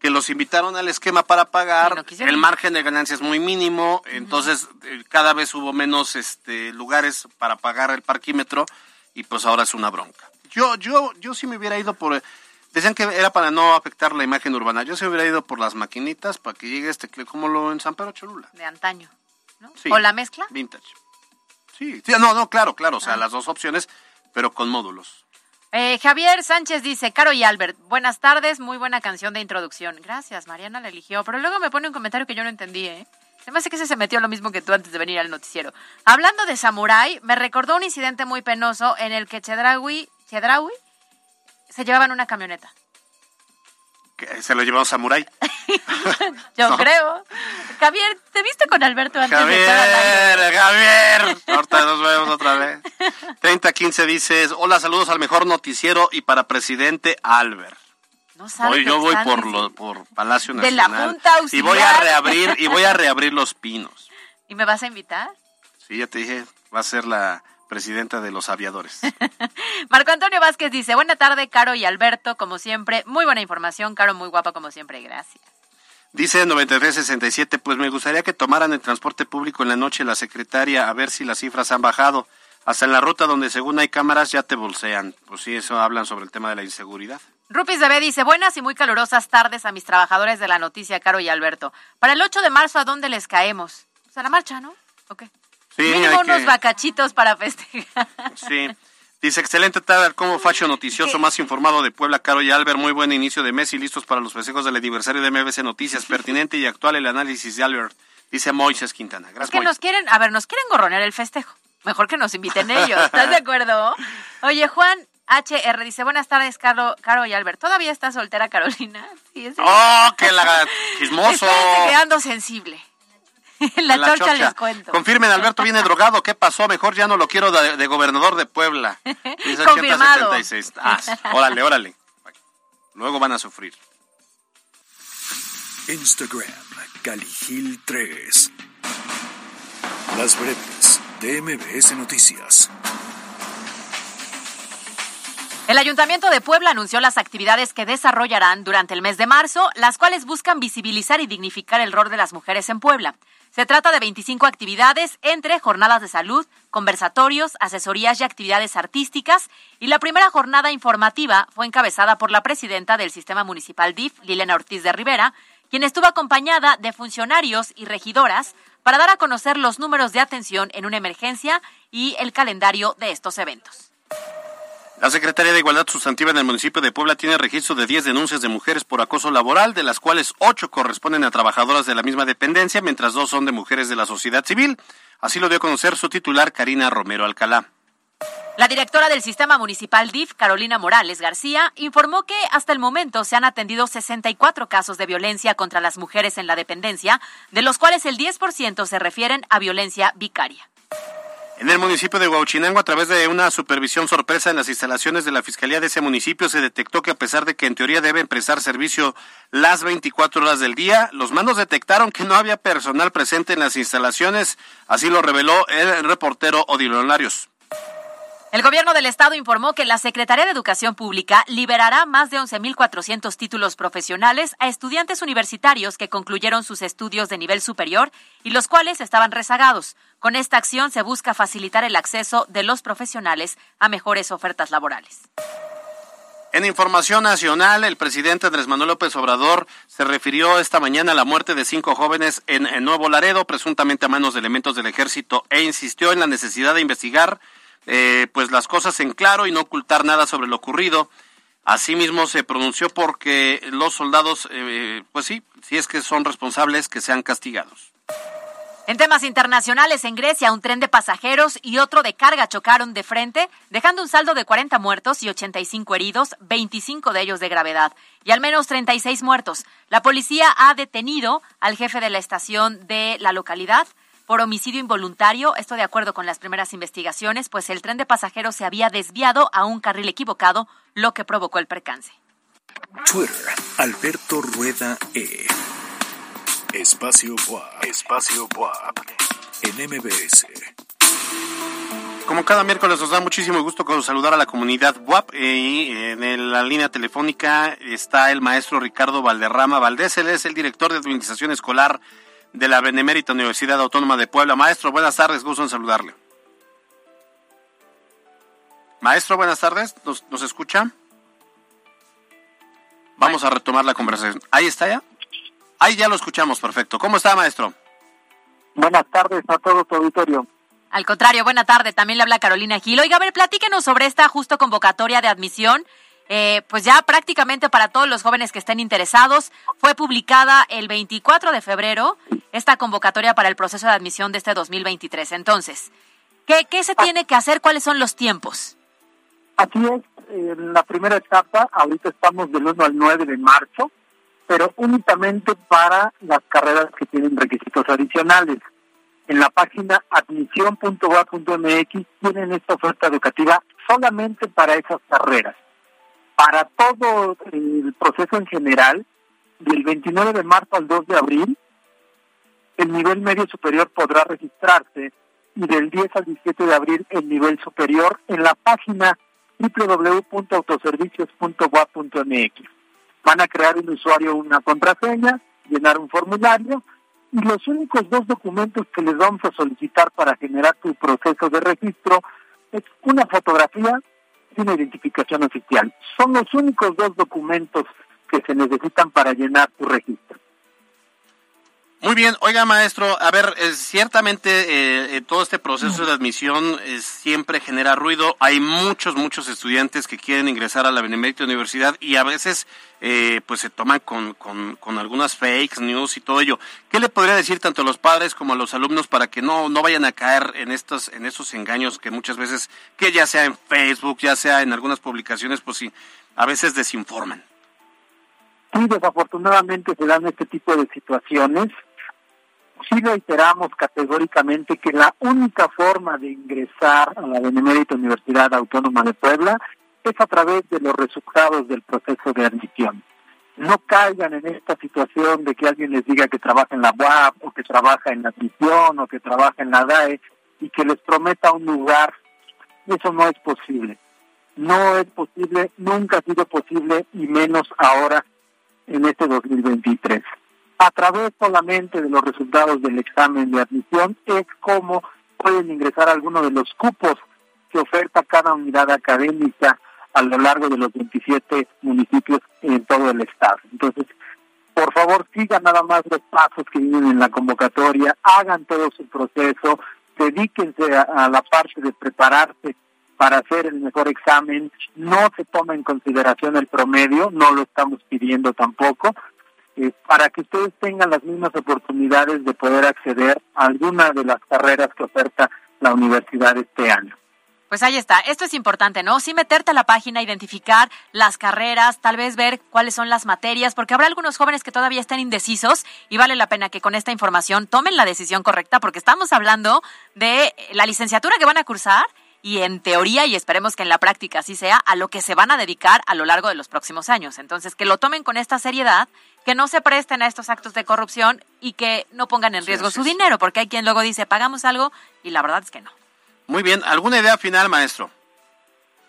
que los invitaron al esquema para pagar, el margen de ganancia es muy mínimo, entonces eh, cada vez hubo menos este lugares para pagar el parquímetro y pues ahora es una bronca. Yo yo yo sí me hubiera ido por decían que era para no afectar la imagen urbana. Yo sí me hubiera ido por las maquinitas para que llegue este como lo en San Pedro Cholula. De antaño, ¿no? ¿O la mezcla? Vintage. Sí, no, no, claro, claro, o sea, ah. las dos opciones, pero con módulos. Eh, Javier Sánchez dice, Caro y Albert, buenas tardes, muy buena canción de introducción. Gracias, Mariana la eligió, pero luego me pone un comentario que yo no entendí, ¿eh? Se me hace que ese se metió lo mismo que tú antes de venir al noticiero. Hablando de Samurai, me recordó un incidente muy penoso en el que Chedraui, Chedraui se llevaban una camioneta. ¿Se lo llevó Samurai? Yo creo. Javier, ¿te viste con Alberto antes Javier, de Javier, ahorita nos vemos otra vez. 3015 dices, hola, saludos al mejor noticiero y para presidente Albert. No Hoy yo voy por lo, por Palacio Nacional. De la Junta Y voy a reabrir y voy a reabrir los pinos. ¿Y me vas a invitar? Sí, ya te dije, va a ser la presidenta de los aviadores. Marco Antonio Vázquez dice, buena tarde, Caro y Alberto, como siempre. Muy buena información, Caro, muy guapa como siempre, gracias. Dice 9367, pues me gustaría que tomaran el transporte público en la noche la secretaria a ver si las cifras han bajado. Hasta en la ruta donde según hay cámaras ya te bolsean. Pues sí, eso hablan sobre el tema de la inseguridad. Rupis Bebé dice, buenas y muy calurosas tardes a mis trabajadores de la noticia, Caro y Alberto. Para el 8 de marzo, ¿a dónde les caemos? Pues a la marcha, ¿no? Ok. Sí, Mínimo unos bacachitos para festejar. Sí. Dice, excelente tarde, como facho noticioso más informado de Puebla, Caro y Albert. Muy buen inicio de mes y listos para los festejos del aniversario de MBC Noticias. Pertinente y actual el análisis de Albert, dice Moisés Quintana. Gracias, es que nos quieren, a ver, nos quieren gorronear el festejo. Mejor que nos inviten ellos, ¿estás de acuerdo? Oye, Juan HR dice, buenas tardes, Caro, Caro y Albert. ¿Todavía está soltera Carolina? Sí, ¡Oh, qué la chismoso! Estoy quedando sensible. la, la chorcha, les cuento. Confirmen, Alberto viene drogado. ¿Qué pasó? Mejor ya no lo quiero de, gobernador de Puebla. Dice Confirmado. Ah, órale, órale. Luego van a sufrir. Instagram, Caligil 3. Las breves de MBS Noticias. El Ayuntamiento de Puebla anunció las actividades que desarrollarán durante el mes de marzo, las cuales buscan visibilizar y dignificar el rol de las mujeres en Puebla. Se trata de 25 actividades entre jornadas de salud, conversatorios, asesorías y actividades artísticas. Y la primera jornada informativa fue encabezada por la presidenta del Sistema Municipal DIF, Liliana Ortiz de Rivera, quien estuvo acompañada de funcionarios y regidoras para dar a conocer los números de atención en una emergencia y el calendario de estos eventos. La Secretaría de Igualdad Sustantiva en el municipio de Puebla tiene registro de 10 denuncias de mujeres por acoso laboral, de las cuales 8 corresponden a trabajadoras de la misma dependencia, mientras dos son de mujeres de la sociedad civil. Así lo dio a conocer su titular, Karina Romero Alcalá. La directora del Sistema Municipal DIF, Carolina Morales García, informó que hasta el momento se han atendido 64 casos de violencia contra las mujeres en la dependencia, de los cuales el 10% se refieren a violencia vicaria. En el municipio de Huauchinango, a través de una supervisión sorpresa en las instalaciones de la Fiscalía de ese municipio, se detectó que a pesar de que en teoría deben prestar servicio las 24 horas del día, los mandos detectaron que no había personal presente en las instalaciones. Así lo reveló el reportero Odilo Larios. El gobierno del estado informó que la Secretaría de Educación Pública liberará más de 11.400 títulos profesionales a estudiantes universitarios que concluyeron sus estudios de nivel superior y los cuales estaban rezagados. Con esta acción se busca facilitar el acceso de los profesionales a mejores ofertas laborales. En información nacional, el presidente Andrés Manuel López Obrador se refirió esta mañana a la muerte de cinco jóvenes en, Nuevo Laredo, presuntamente a manos de elementos del ejército, e insistió en la necesidad de investigar eh, pues las cosas en claro y no ocultar nada sobre lo ocurrido. Asimismo se pronunció porque los soldados, eh, pues sí, si es que son responsables, que sean castigados. En temas internacionales, en Grecia, un tren de pasajeros y otro de carga chocaron de frente, dejando un saldo de 40 muertos y 85 heridos, 25 de ellos de gravedad, y al menos 36 muertos. La policía ha detenido al jefe de la estación de la localidad, por homicidio involuntario, esto de acuerdo con las primeras investigaciones, pues el tren de pasajeros se había desviado a un carril equivocado, lo que provocó el percance. Twitter, Alberto Rueda E. Espacio WAP. Espacio WAP. En MBS. como cada miércoles nos da muchísimo gusto saludar a la comunidad WAP y en la línea telefónica está el maestro Ricardo Valderrama Valdés, él es el director de Administración Escolar de la Benemérita Universidad Autónoma de Puebla. Maestro, buenas tardes, gusto en saludarle. Maestro, buenas tardes, ¿nos, nos escucha? Vamos a retomar la conversación. ¿Ahí está ya? Ahí ya lo escuchamos, perfecto. ¿Cómo está, maestro? Buenas tardes a todo tu auditorio. Al contrario, buena tarde. También le habla Carolina Gil. Oiga, a ver, platíquenos sobre esta justo convocatoria de admisión. Eh, pues ya prácticamente para todos los jóvenes que estén interesados, fue publicada el 24 de febrero esta convocatoria para el proceso de admisión de este 2023. Entonces, ¿qué, qué se tiene que hacer? ¿Cuáles son los tiempos? Así es, la primera etapa, ahorita estamos del 1 al 9 de marzo, pero únicamente para las carreras que tienen requisitos adicionales. En la página admisión.gua.mx tienen esta oferta educativa solamente para esas carreras. Para todo el proceso en general, del 29 de marzo al 2 de abril, el nivel medio superior podrá registrarse y del 10 al 17 de abril el nivel superior en la página www.autoservicios.gua.mx van a crear un usuario una contraseña, llenar un formulario y los únicos dos documentos que les vamos a solicitar para generar tu proceso de registro es una fotografía y una identificación oficial. Son los únicos dos documentos que se necesitan para llenar tu registro. Muy bien, oiga maestro, a ver, ciertamente eh, eh, todo este proceso de admisión eh, siempre genera ruido. Hay muchos, muchos estudiantes que quieren ingresar a la Benemérita Universidad y a veces pues se toman con, con, con, algunas fakes news y todo ello. ¿Qué le podría decir tanto a los padres como a los alumnos para que no, no vayan a caer en estos, en esos engaños que muchas veces, que ya sea en Facebook, ya sea en algunas publicaciones, pues sí, a veces desinforman? Sí, desafortunadamente se dan este tipo de situaciones sí reiteramos categóricamente que la única forma de ingresar a la Benemérita Universidad Autónoma de Puebla es a través de los resultados del proceso de admisión. No caigan en esta situación de que alguien les diga que trabaja en la UAP o que trabaja en la admisión o que trabaja en la DAE y que les prometa un lugar. Eso no es posible. No es posible, nunca ha sido posible y menos ahora en este 2023 a través solamente de los resultados del examen de admisión es como pueden ingresar algunos de los cupos que oferta cada unidad académica a lo largo de los 27 municipios en todo el estado. Entonces, por favor, sigan nada más los pasos que vienen en la convocatoria, hagan todo su proceso, dedíquense a, a la parte de prepararse para hacer el mejor examen, no se toma en consideración el promedio, no lo estamos pidiendo tampoco, eh, para que ustedes tengan las mismas oportunidades de poder acceder a alguna de las carreras que oferta la universidad este año. Pues ahí está, esto es importante, ¿no? Sí meterte a la página, identificar las carreras, tal vez ver cuáles son las materias, porque habrá algunos jóvenes que todavía estén indecisos y vale la pena que con esta información tomen la decisión correcta, porque estamos hablando de la licenciatura que van a cursar y en teoría, y esperemos que en la práctica así sea, a lo que se van a dedicar a lo largo de los próximos años. Entonces, que lo tomen con esta seriedad, que no se presten a estos actos de corrupción y que no pongan en riesgo su dinero, porque hay quien luego dice, pagamos algo y la verdad es que no. Muy bien, ¿alguna idea final, maestro?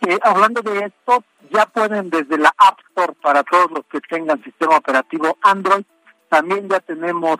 Eh, hablando de esto, ya pueden desde la App Store para todos los que tengan sistema operativo Android, también ya tenemos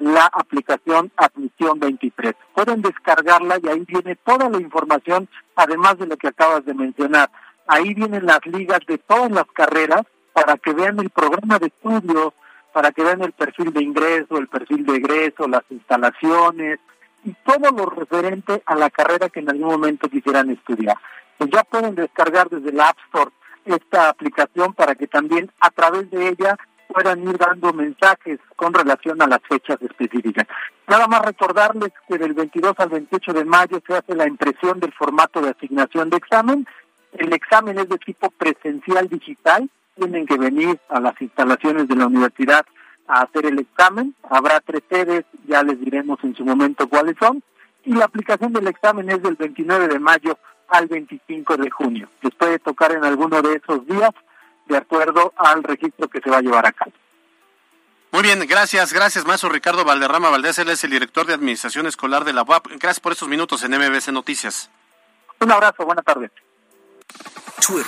la aplicación Admisión 23. Pueden descargarla y ahí viene toda la información, además de lo que acabas de mencionar. Ahí vienen las ligas de todas las carreras para que vean el programa de estudio, para que vean el perfil de ingreso, el perfil de egreso, las instalaciones y todo lo referente a la carrera que en algún momento quisieran estudiar. Pues ya pueden descargar desde la App Store esta aplicación para que también a través de ella puedan ir dando mensajes con relación a las fechas específicas. Nada más recordarles que del 22 al 28 de mayo se hace la impresión del formato de asignación de examen. El examen es de tipo presencial digital. Tienen que venir a las instalaciones de la universidad a hacer el examen. Habrá tres sedes, ya les diremos en su momento cuáles son. Y la aplicación del examen es del 29 de mayo al 25 de junio. Les puede tocar en alguno de esos días de acuerdo al registro que se va a llevar a cabo. Muy bien, gracias, gracias, maestro Ricardo Valderrama Valdés, él es el director de Administración Escolar de la UAP. Gracias por estos minutos en MBC Noticias. Un abrazo, buena tarde. Twitter,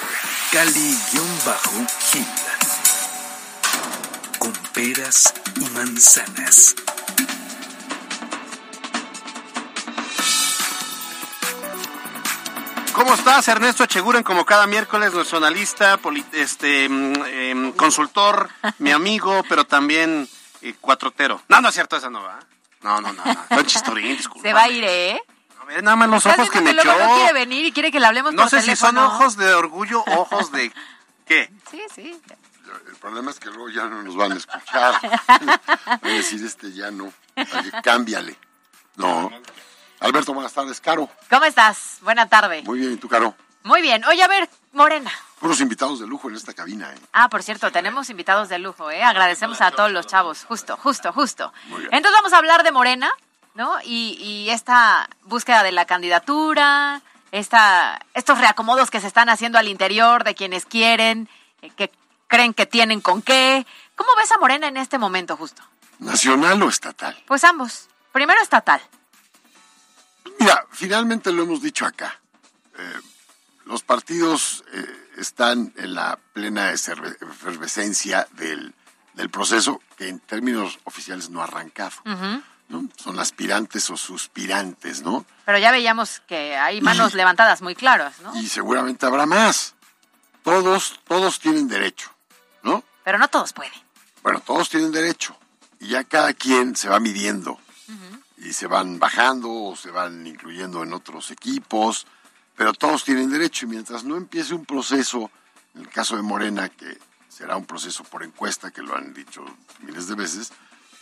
Cali-Gil. Con peras y manzanas. ¿Cómo estás, Ernesto Echeguren? Como cada miércoles, nuestro analista, este, mm, em, consultor, mi amigo, pero también eh, cuatrotero. No, no es cierto, esa no va. No, no, no, no. chistorín, disculpa. Se va a ir, ¿eh? Nada más los ojos que me echó. No quiere venir y quiere que le hablemos no por sé si son ojos de orgullo o ojos de... ¿Qué? Sí, sí. El problema es que luego ya no nos van a escuchar. Van a decir, este ya no. Cámbiale. No. Alberto, buenas tardes. Caro. ¿Cómo estás? Buena tarde. Muy bien, ¿y tú, Caro? Muy bien. Oye, a ver, Morena. Unos invitados de lujo en esta cabina, ¿eh? Ah, por cierto, tenemos invitados de lujo, ¿eh? Agradecemos a todos los chavos. Justo, justo, justo. Entonces vamos a hablar de Morena, ¿no? Y, y esta búsqueda de la candidatura, esta, estos reacomodos que se están haciendo al interior de quienes quieren, eh, que creen que tienen con qué. ¿Cómo ves a Morena en este momento, justo? ¿Nacional o estatal? Pues ambos. Primero estatal. Mira, finalmente lo hemos dicho acá. Eh, los partidos eh, están en la plena efervescencia del, proceso que en términos oficiales no ha arrancado. Son aspirantes o suspirantes, ¿no? Pero ya veíamos que hay manos levantadas muy claras, ¿no? Y seguramente habrá más. Todos, todos tienen derecho, ¿no? Pero no todos pueden. Bueno, todos tienen derecho. Y ya cada quien se va midiendo y se van bajando o se van incluyendo en otros equipos, pero todos tienen derecho y mientras no empiece un proceso, en el caso de Morena, que será un proceso por encuesta, que lo han dicho miles de veces,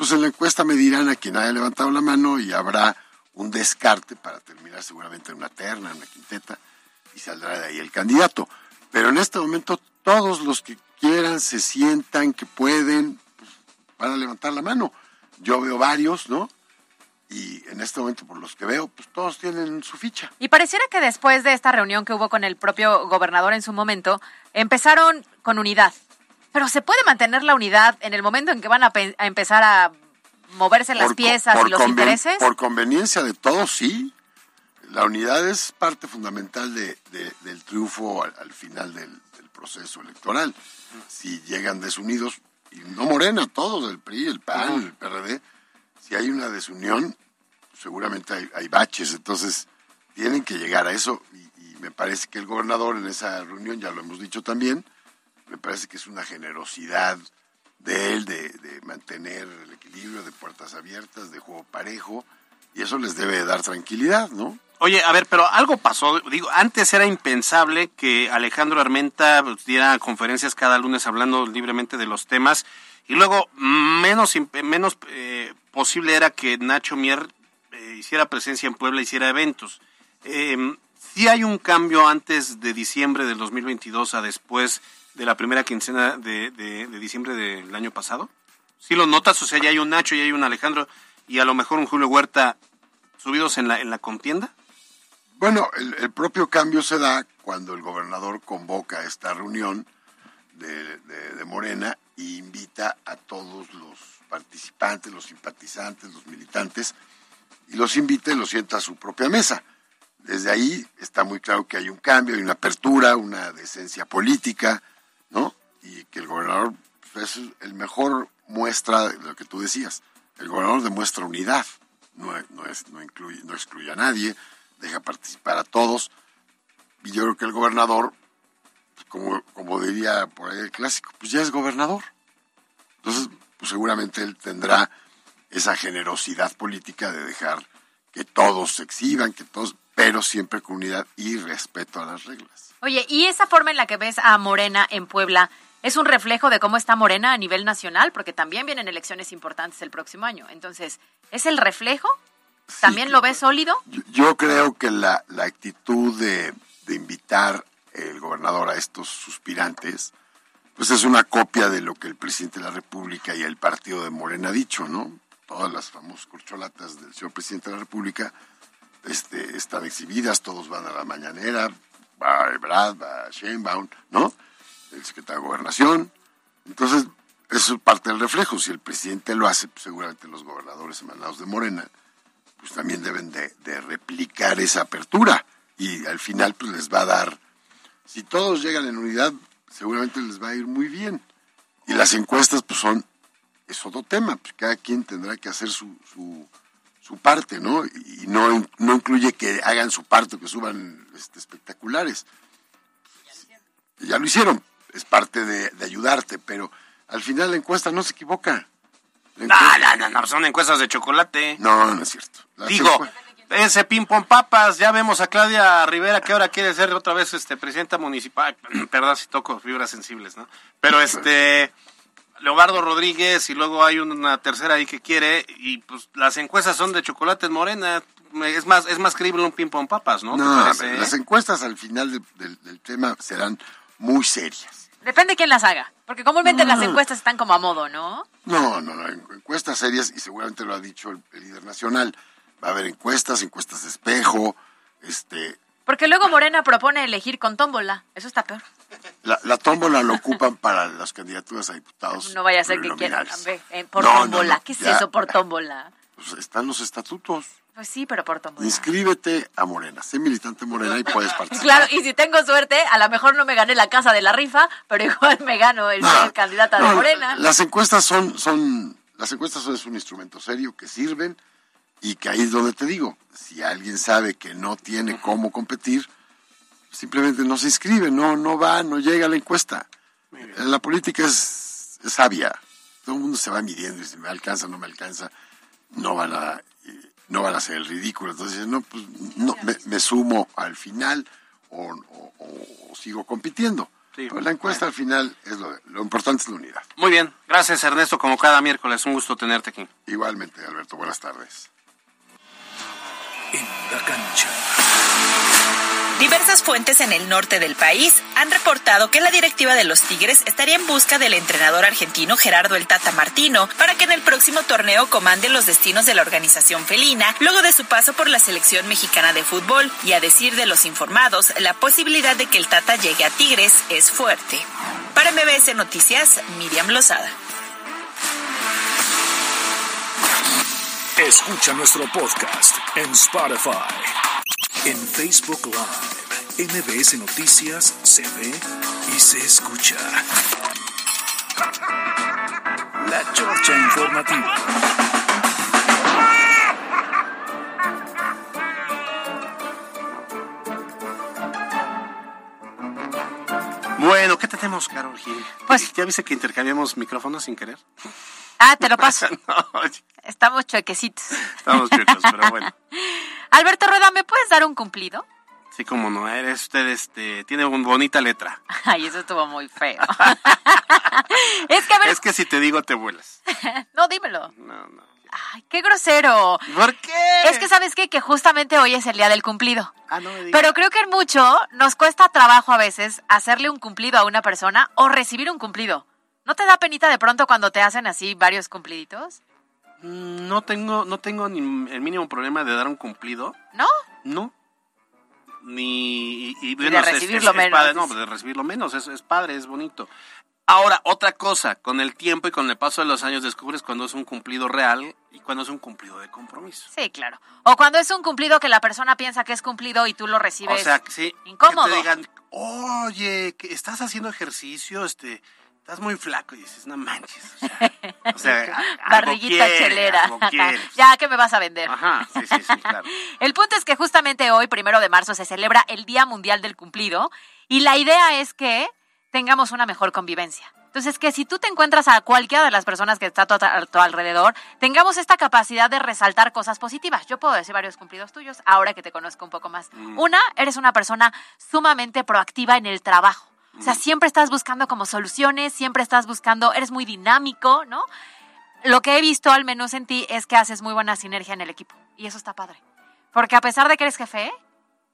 pues en la encuesta me dirán a quien haya levantado la mano y habrá un descarte para terminar seguramente en una terna, en una quinteta, y saldrá de ahí el candidato. Pero en este momento todos los que quieran, se sientan, que pueden, pues, van a levantar la mano. Yo veo varios, ¿no? y en este momento por los que veo, pues todos tienen su ficha. Y pareciera que después de esta reunión que hubo con el propio gobernador en su momento, empezaron con unidad. Pero ¿se puede mantener la unidad en el momento en que van a, empezar a moverse las piezas y los intereses? Por conveniencia de todos, sí. La unidad es parte fundamental de, del triunfo al, final del, proceso electoral. Si llegan desunidos, y no Morena, todos, el PRI, el PAN, el PRD, si hay una desunión, seguramente hay, baches, entonces tienen que llegar a eso y, me parece que el gobernador en esa reunión, ya lo hemos dicho también, me parece que es una generosidad de él de, mantener el equilibrio, de puertas abiertas, de juego parejo, y eso les debe dar tranquilidad, ¿no? Oye, a ver, pero algo pasó. Digo, antes era impensable que Alejandro Armenta pues, diera conferencias cada lunes hablando libremente de los temas y luego, menos, menos eh, posible era que Nacho Mier eh, hiciera presencia en Puebla, hiciera eventos. Eh, ¿Sí hay un cambio antes de diciembre del 2022 a después de la primera quincena de, diciembre del año pasado? ¿Sí lo notas? O sea, ya hay un Nacho, ya hay un Alejandro y a lo mejor un Julio Huerta subidos en la, en la contienda. Bueno, el propio cambio se da cuando el gobernador convoca esta reunión de, Morena e invita a todos los participantes, los simpatizantes, los militantes, y los invita y los sienta a su propia mesa. Desde ahí está muy claro que hay un cambio, hay una apertura, una decencia política, ¿no? Y que el gobernador pues, es el mejor muestra de lo que tú decías. El gobernador demuestra unidad, no, no, es, no, incluye, no excluye a nadie, deja participar a todos. Y yo creo que el gobernador como, como diría por ahí el clásico, pues ya es gobernador. Entonces, pues seguramente él tendrá esa generosidad política de dejar que todos se exhiban, que todos, pero siempre con unidad y respeto a las reglas. Oye, ¿y esa forma en la que ves a Morena en Puebla es un reflejo de cómo está Morena a nivel nacional? Porque también vienen elecciones importantes el próximo año. Entonces, ¿es el reflejo? ¿También lo ves sólido? Yo, creo que la, la actitud de, de invitar el gobernador a estos suspirantes, pues es una copia de lo que el presidente de la República y el partido de Morena ha dicho, ¿no? Todas las famosas corcholatas del señor presidente de la República este, están exhibidas, todos van a la mañanera, va Ebrard, va Sheinbaum, ¿no? El secretario de Gobernación. Entonces, eso es parte del reflejo. Si el presidente lo hace, pues seguramente los gobernadores emanados de Morena, pues también deben de replicar esa apertura y al final pues les va a dar, si todos llegan en unidad, seguramente les va a ir muy bien. Y las encuestas pues son, es otro tema, pues cada quien tendrá que hacer su, su, su parte, ¿no? Y no, no incluye que hagan su parte, que suban este, espectaculares. Ya lo hicieron, es parte de, de ayudarte, pero al final la encuesta no se equivoca. No, no, no, no, son encuestas de chocolate. No, no es cierto. Digo, ese ping pong papas, ya vemos a Claudia Rivera que ahora quiere ser otra vez este presidenta municipal, perdón si toco fibras sensibles, ¿no? Pero este Leobardo Rodríguez y luego hay una tercera ahí que quiere y pues las encuestas son de chocolate en morena, es más es más creíble un ping pong papas, ¿no? ¿Te No, las encuestas al final del- tema serán muy serias. Depende quién las haga. Porque comúnmente las Ah. encuestas están como a modo, ¿no? No, no, no, en- encuestas serias, y seguramente lo ha dicho el, el líder nacional. Va a haber encuestas, encuestas de espejo, este, Porque luego Morena propone elegir con tómbola. Eso está peor. La, la tómbola lo ocupan para las candidaturas a diputados. No vaya a ser que quieran eh, por No, tómbola. no, ¿Qué es ya. eso por tómbola? Pues están los estatutos. Pues sí, pero por tómbola. Inscríbete a Morena, sé militante Morena y puedes participar. Claro, y si tengo suerte, a lo mejor no me gané la casa de la rifa, pero igual me gano el ser candidata de Morena. Las encuestas son, son, las encuestas son es un instrumento serio que sirven y que ahí es donde te digo, si alguien sabe que no tiene cómo competir, simplemente no se inscribe, no, no va, no llega a la encuesta. La política es, es sabia, todo el mundo se va midiendo y si me alcanza, no me alcanza, no van a, eh, no van a hacer el ridículo. Entonces, no, pues no, me, me sumo al final o, o- o sigo compitiendo. Pero la encuesta al final es lo, lo importante es la unidad. Muy bien, gracias Ernesto, como cada miércoles, un gusto tenerte aquí. Igualmente, Alberto, buenas tardes. En la cancha. Diversas fuentes en el norte del país han reportado que la directiva de los Tigres estaría en busca del entrenador argentino Gerardo El Tata Martino para que en el próximo torneo comande los destinos de la organización felina luego de su paso por la selección mexicana de fútbol. Y a decir de los informados, la posibilidad de que el Tata llegue a Tigres es fuerte. Para MBS Noticias, Miriam Lozada. Escucha nuestro podcast en Spotify. En Facebook Live, MBS Noticias se ve y se escucha. La Chorcha Informativa. Bueno, ¿qué tenemos, Carol Gil? Pues- ¿Ya viste que intercambiamos micrófonos sin querer? Ah, te lo paso. no, Estamos chuequecitos. estamos chuecos, pero bueno. Alberto Rueda, ¿me puedes dar un cumplido? Sí, como no, eres usted, este, tiene una bonita letra. Ay, eso estuvo muy feo. es que a ver, Es que si te digo, te vuelas. no, dímelo. No, no. Ay, qué grosero. ¿Por qué? Es que sabes qué? que justamente hoy es el día del cumplido. Ah, no me digas. Pero creo que en mucho nos cuesta trabajo a veces hacerle un cumplido a una persona o recibir un cumplido. ¿No te da penita de pronto cuando te hacen así varios cumpliditos? Mm, No tengo, no tengo ni el mínimo problema de dar un cumplido. ¿No? No. Ni. Y, y, de bueno, es- es- recibirlo es menos, padre, no, de recibirlo menos. Es, es padre, es bonito. Ahora, otra cosa, con el tiempo y con el paso de los años descubres cuando es un cumplido real y cuando es un cumplido de compromiso. Sí, claro. O cuando es un cumplido que la persona piensa que es cumplido y tú lo O recibes. sea, que sí. incómodo. Que te digan, oye, estás haciendo ejercicio, este, estás muy flaco. Y dices, no manches. O sea, o sea, quiere, chelera. ya que me vas a vender. Ajá, sí, sí, sí, claro. El punto es que justamente hoy, primero de marzo, se celebra el Día Mundial del Cumplido y la idea es que tengamos una mejor convivencia. Entonces, que si tú te encuentras a cualquiera de las personas que está a tu, a tu alrededor, tengamos esta capacidad de resaltar cosas positivas. Yo puedo decir varios cumplidos tuyos ahora que te conozco un poco más. Mm. Una, eres una persona sumamente proactiva en el trabajo. O sea, siempre estás buscando como soluciones, siempre estás buscando, eres muy dinámico, ¿no? Lo que he visto, al menos en ti, es que haces muy buena sinergia en el equipo. Y eso está padre. Porque a pesar de que eres jefe,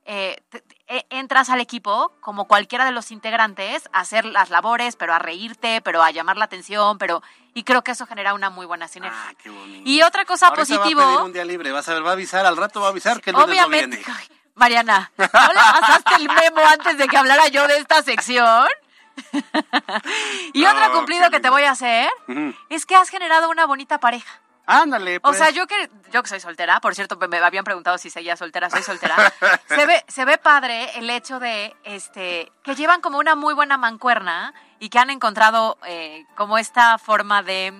eh, te- te- eh, entras al equipo como cualquiera de los integrantes a hacer las labores, pero a reírte, pero a llamar la atención, pero y creo que eso genera una muy buena sinergia. Ah, qué bonito. y otra cosa positivo, Va a pedir un día libre, vas a ver, va a avisar, al rato va a avisar que el lunes no viene. Mariana, ¿no le pasaste el memo antes de que hablara yo de esta sección? y No, otro cumplido que te voy a hacer es que has generado una bonita pareja. Ándale, O pues. sea, yo que yo que soy soltera, por cierto, me habían preguntado si seguía soltera, soy soltera. se ve se ve padre el hecho de este que llevan como una muy buena mancuerna y que han encontrado eh, como esta forma de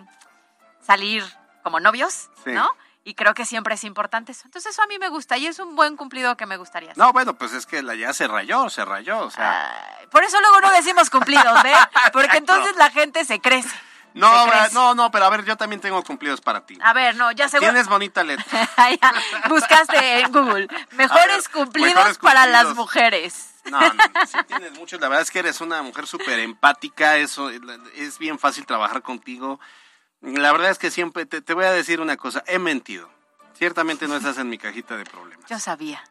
salir como novios, Sí. ¿no? Y creo que siempre es importante eso. Entonces eso a mí me gusta y es un buen cumplido que me gustaría. hacer. No, bueno, pues es que la ya se rayó, se rayó, o sea. Por eso luego no decimos cumplidos, ¿ve? Porque entonces la gente se crece. no, no, no, pero a ver, yo también tengo cumplidos para ti. A ver, no, ya seguro. Tienes bonita letra. Buscaste en Google. Mejores cumplidos mejores para cumplidos. las mujeres. No, no, no, sí tienes muchos. La verdad es que eres una mujer súper empática. Eso es bien fácil trabajar contigo. La verdad es que siempre te, te voy a decir una cosa. He mentido. Ciertamente no estás en mi cajita de problemas. Yo sabía.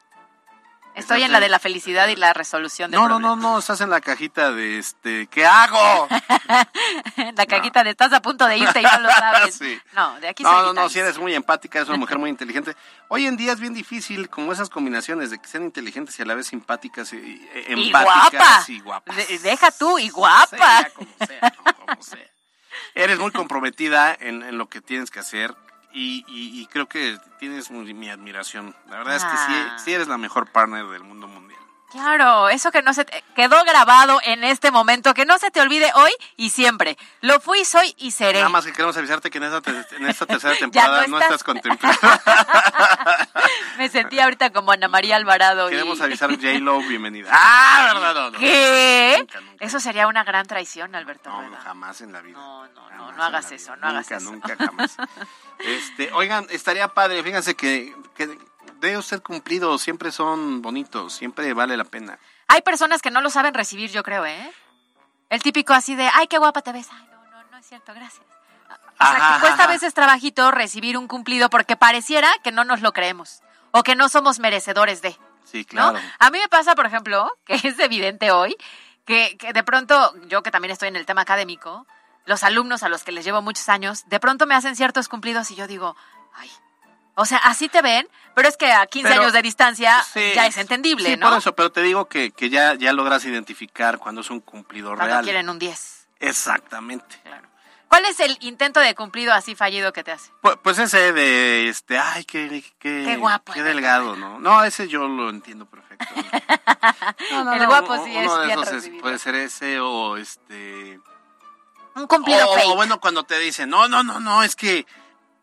Estoy en la de la felicidad y la resolución de No, no, no, no. Estás en la cajita de este. ¿Qué hago? La cajita de estás a punto de irte y no lo sabes. Sí. No, de aquí No, soy no, no, Vitalis. si eres muy empática, eres una mujer muy inteligente. Hoy en día es bien difícil como esas combinaciones de que sean inteligentes y a la vez simpáticas y, y- Y empáticas guapa. y guapas. De- deja tú, y guapa. Sea como sea, ¿no? Como sea. Eres muy comprometida en, en lo que tienes que hacer y, y- y creo que tienes muy- mi admiración. La verdad es que Ah. sí, sí eres la mejor partner del mundo mundial. Claro, eso que no se te quedó grabado en este momento, que no se te olvide hoy y siempre. Lo fui, soy y seré. Nada más que queremos avisarte que en esta, te- en esta tercera temporada no, estás. estás contemplada. Me sentí ahorita como Ana María Alvarado. y- Queremos avisar J-Lo, bienvenida. Ah, verdad, no, no. ¿Qué? Nunca, nunca. Eso sería una gran traición, Alberto. No, jamás en la vida. No, no, no, Jamás no hagas eso, no hagas nunca, eso. Nunca, jamás. Este, oigan, estaría padre, fíjense que, que debe ser cumplido, siempre son bonitos, siempre vale la pena. Hay personas que no lo saben recibir, yo creo, ¿eh? El típico así de, ay, qué guapa te ves. Ay, no, no, no es cierto, gracias. O sea, Ajá, que cuesta a veces trabajito recibir un cumplido porque pareciera que no nos lo creemos o que no somos merecedores de. Sí, ¿no? claro. A mí me pasa, por ejemplo, que es evidente hoy, que, que de pronto, yo que también estoy en el tema académico, los alumnos a los que les llevo muchos años, de pronto me hacen ciertos cumplidos y yo digo, ay, o sea, así te ven, pero es que a 15 Pero- años de distancia Sí, ya es entendible, sí, ¿no? por eso, pero te digo que, que ya, ya logras identificar cuando es un cumplidor Cuando real. quieren un 10. Exactamente. ¿Cuál es el intento de cumplido así fallido que te hace? Pues, pues ese de, este, ay, qué, qué, Qué guapo qué delgado, ¿no? No, ese yo lo entiendo perfecto. No, no, el no, guapo uno- sí es uno de bien esos es- puede ser ese o este... Un cumplido o, fake. o bueno, cuando te dicen, no, no, no, no, es que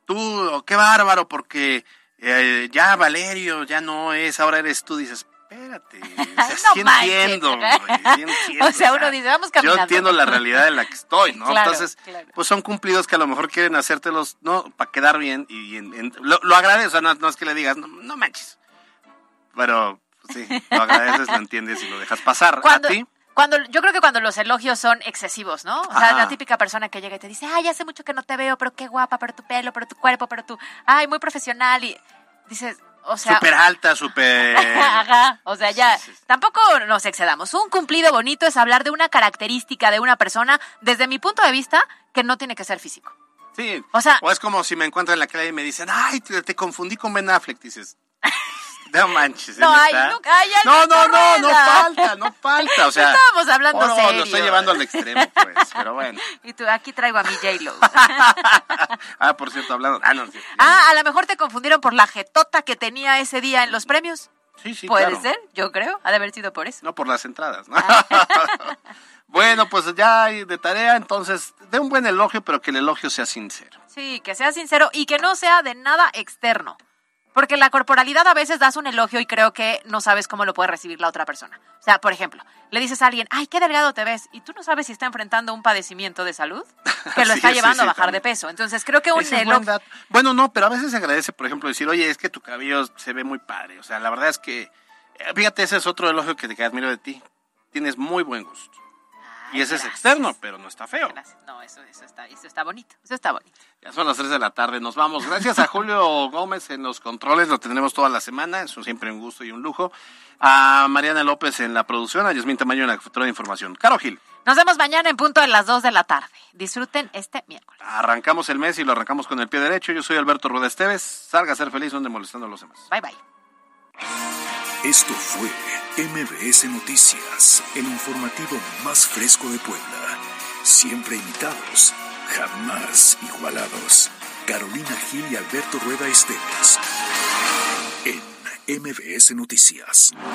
tú, qué bárbaro, porque eh, ya Valerio ya no es, ahora eres tú, dices, espérate, o sea, No sí entiendo, güey, sí entiendo, O sea, uno dice, vamos caminando. Yo entiendo la realidad en la que estoy, ¿no? Claro, Entonces, claro. pues son cumplidos que a lo mejor quieren hacértelos, ¿no? Para quedar bien y en- en- lo, lo agradeces, o sea, no, no es que le digas, no, no manches, pero pues, sí, lo agradeces, lo entiendes y lo dejas pasar. Cuando, ¿A ti? Cuando, yo creo que cuando los elogios son excesivos, ¿no? O sea, Ajá. la típica persona que llega y te dice, ay, hace mucho que no te veo, pero qué guapa, pero tu pelo, pero tu cuerpo, pero tu, ay, muy profesional y dices, o sea, Súper alta, súper... Ajá, o sea, ya, tampoco nos excedamos. Un cumplido bonito es hablar de una característica de una persona, desde mi punto de vista, que no tiene que ser físico. Sí. O sea- o es como si me encuentran en la calle y me dicen, ay, te, te confundí con Ben Affleck. Dices, no manches. No, ay, no, no, no, no Rueda. falta, no falta. O sea, No estábamos hablando oh, no, serio. lo estoy llevando al extremo, pues, pero bueno. Y tú, aquí traigo a mi J-Lo. Ah, por cierto, hablando. Ah, no, sí, ah, a lo mejor te confundieron por la jetota que tenía ese día en los premios. sí, sí, Puede claro. ser, yo creo. Ha de haber sido por eso. No por las entradas, ¿no? Ah. bueno, pues ya hay de tarea, entonces, de un buen elogio, pero que el elogio sea sincero. Sí, que sea sincero y que no sea de nada externo. Porque la corporalidad a veces das un elogio y creo que no sabes cómo lo puede recibir la otra persona. O sea, por ejemplo, le dices a alguien, ay, qué delgado te ves, y tú no sabes si está enfrentando un padecimiento de salud que lo está sí, llevando sí, a bajar también. de peso. Entonces creo que un elogio... Bueno, no, pero a veces se agradece, por ejemplo, decir, oye, es que tu cabello se ve muy padre. O sea, la verdad es que, eh, fíjate, ese es otro elogio que te admiro de ti. Tienes muy buen gusto. Y ese es externo, pero no está feo. No, eso, eso, está, eso está bonito, eso está bonito. Ya son las 3 de la tarde, nos vamos. Gracias a Julio Gómez en los controles, lo tendremos toda la semana, es siempre un gusto y un lujo. A Mariana López en la producción, a Yasmín Tamayo en la jefatura de información. Caro Gil, Nos vemos mañana en punto a las 2 de la tarde. Disfruten este miércoles. arrancamos el mes y lo arrancamos con el pie derecho. Yo soy Alberto Rueda Esteves, salga a ser feliz, donde molestando a los demás. Bye bye. Esto fue MBS Noticias, el informativo más fresco de Puebla. Siempre imitados, jamás igualados. Carolina Gil y Alberto Rueda Esteves. En MBS Noticias.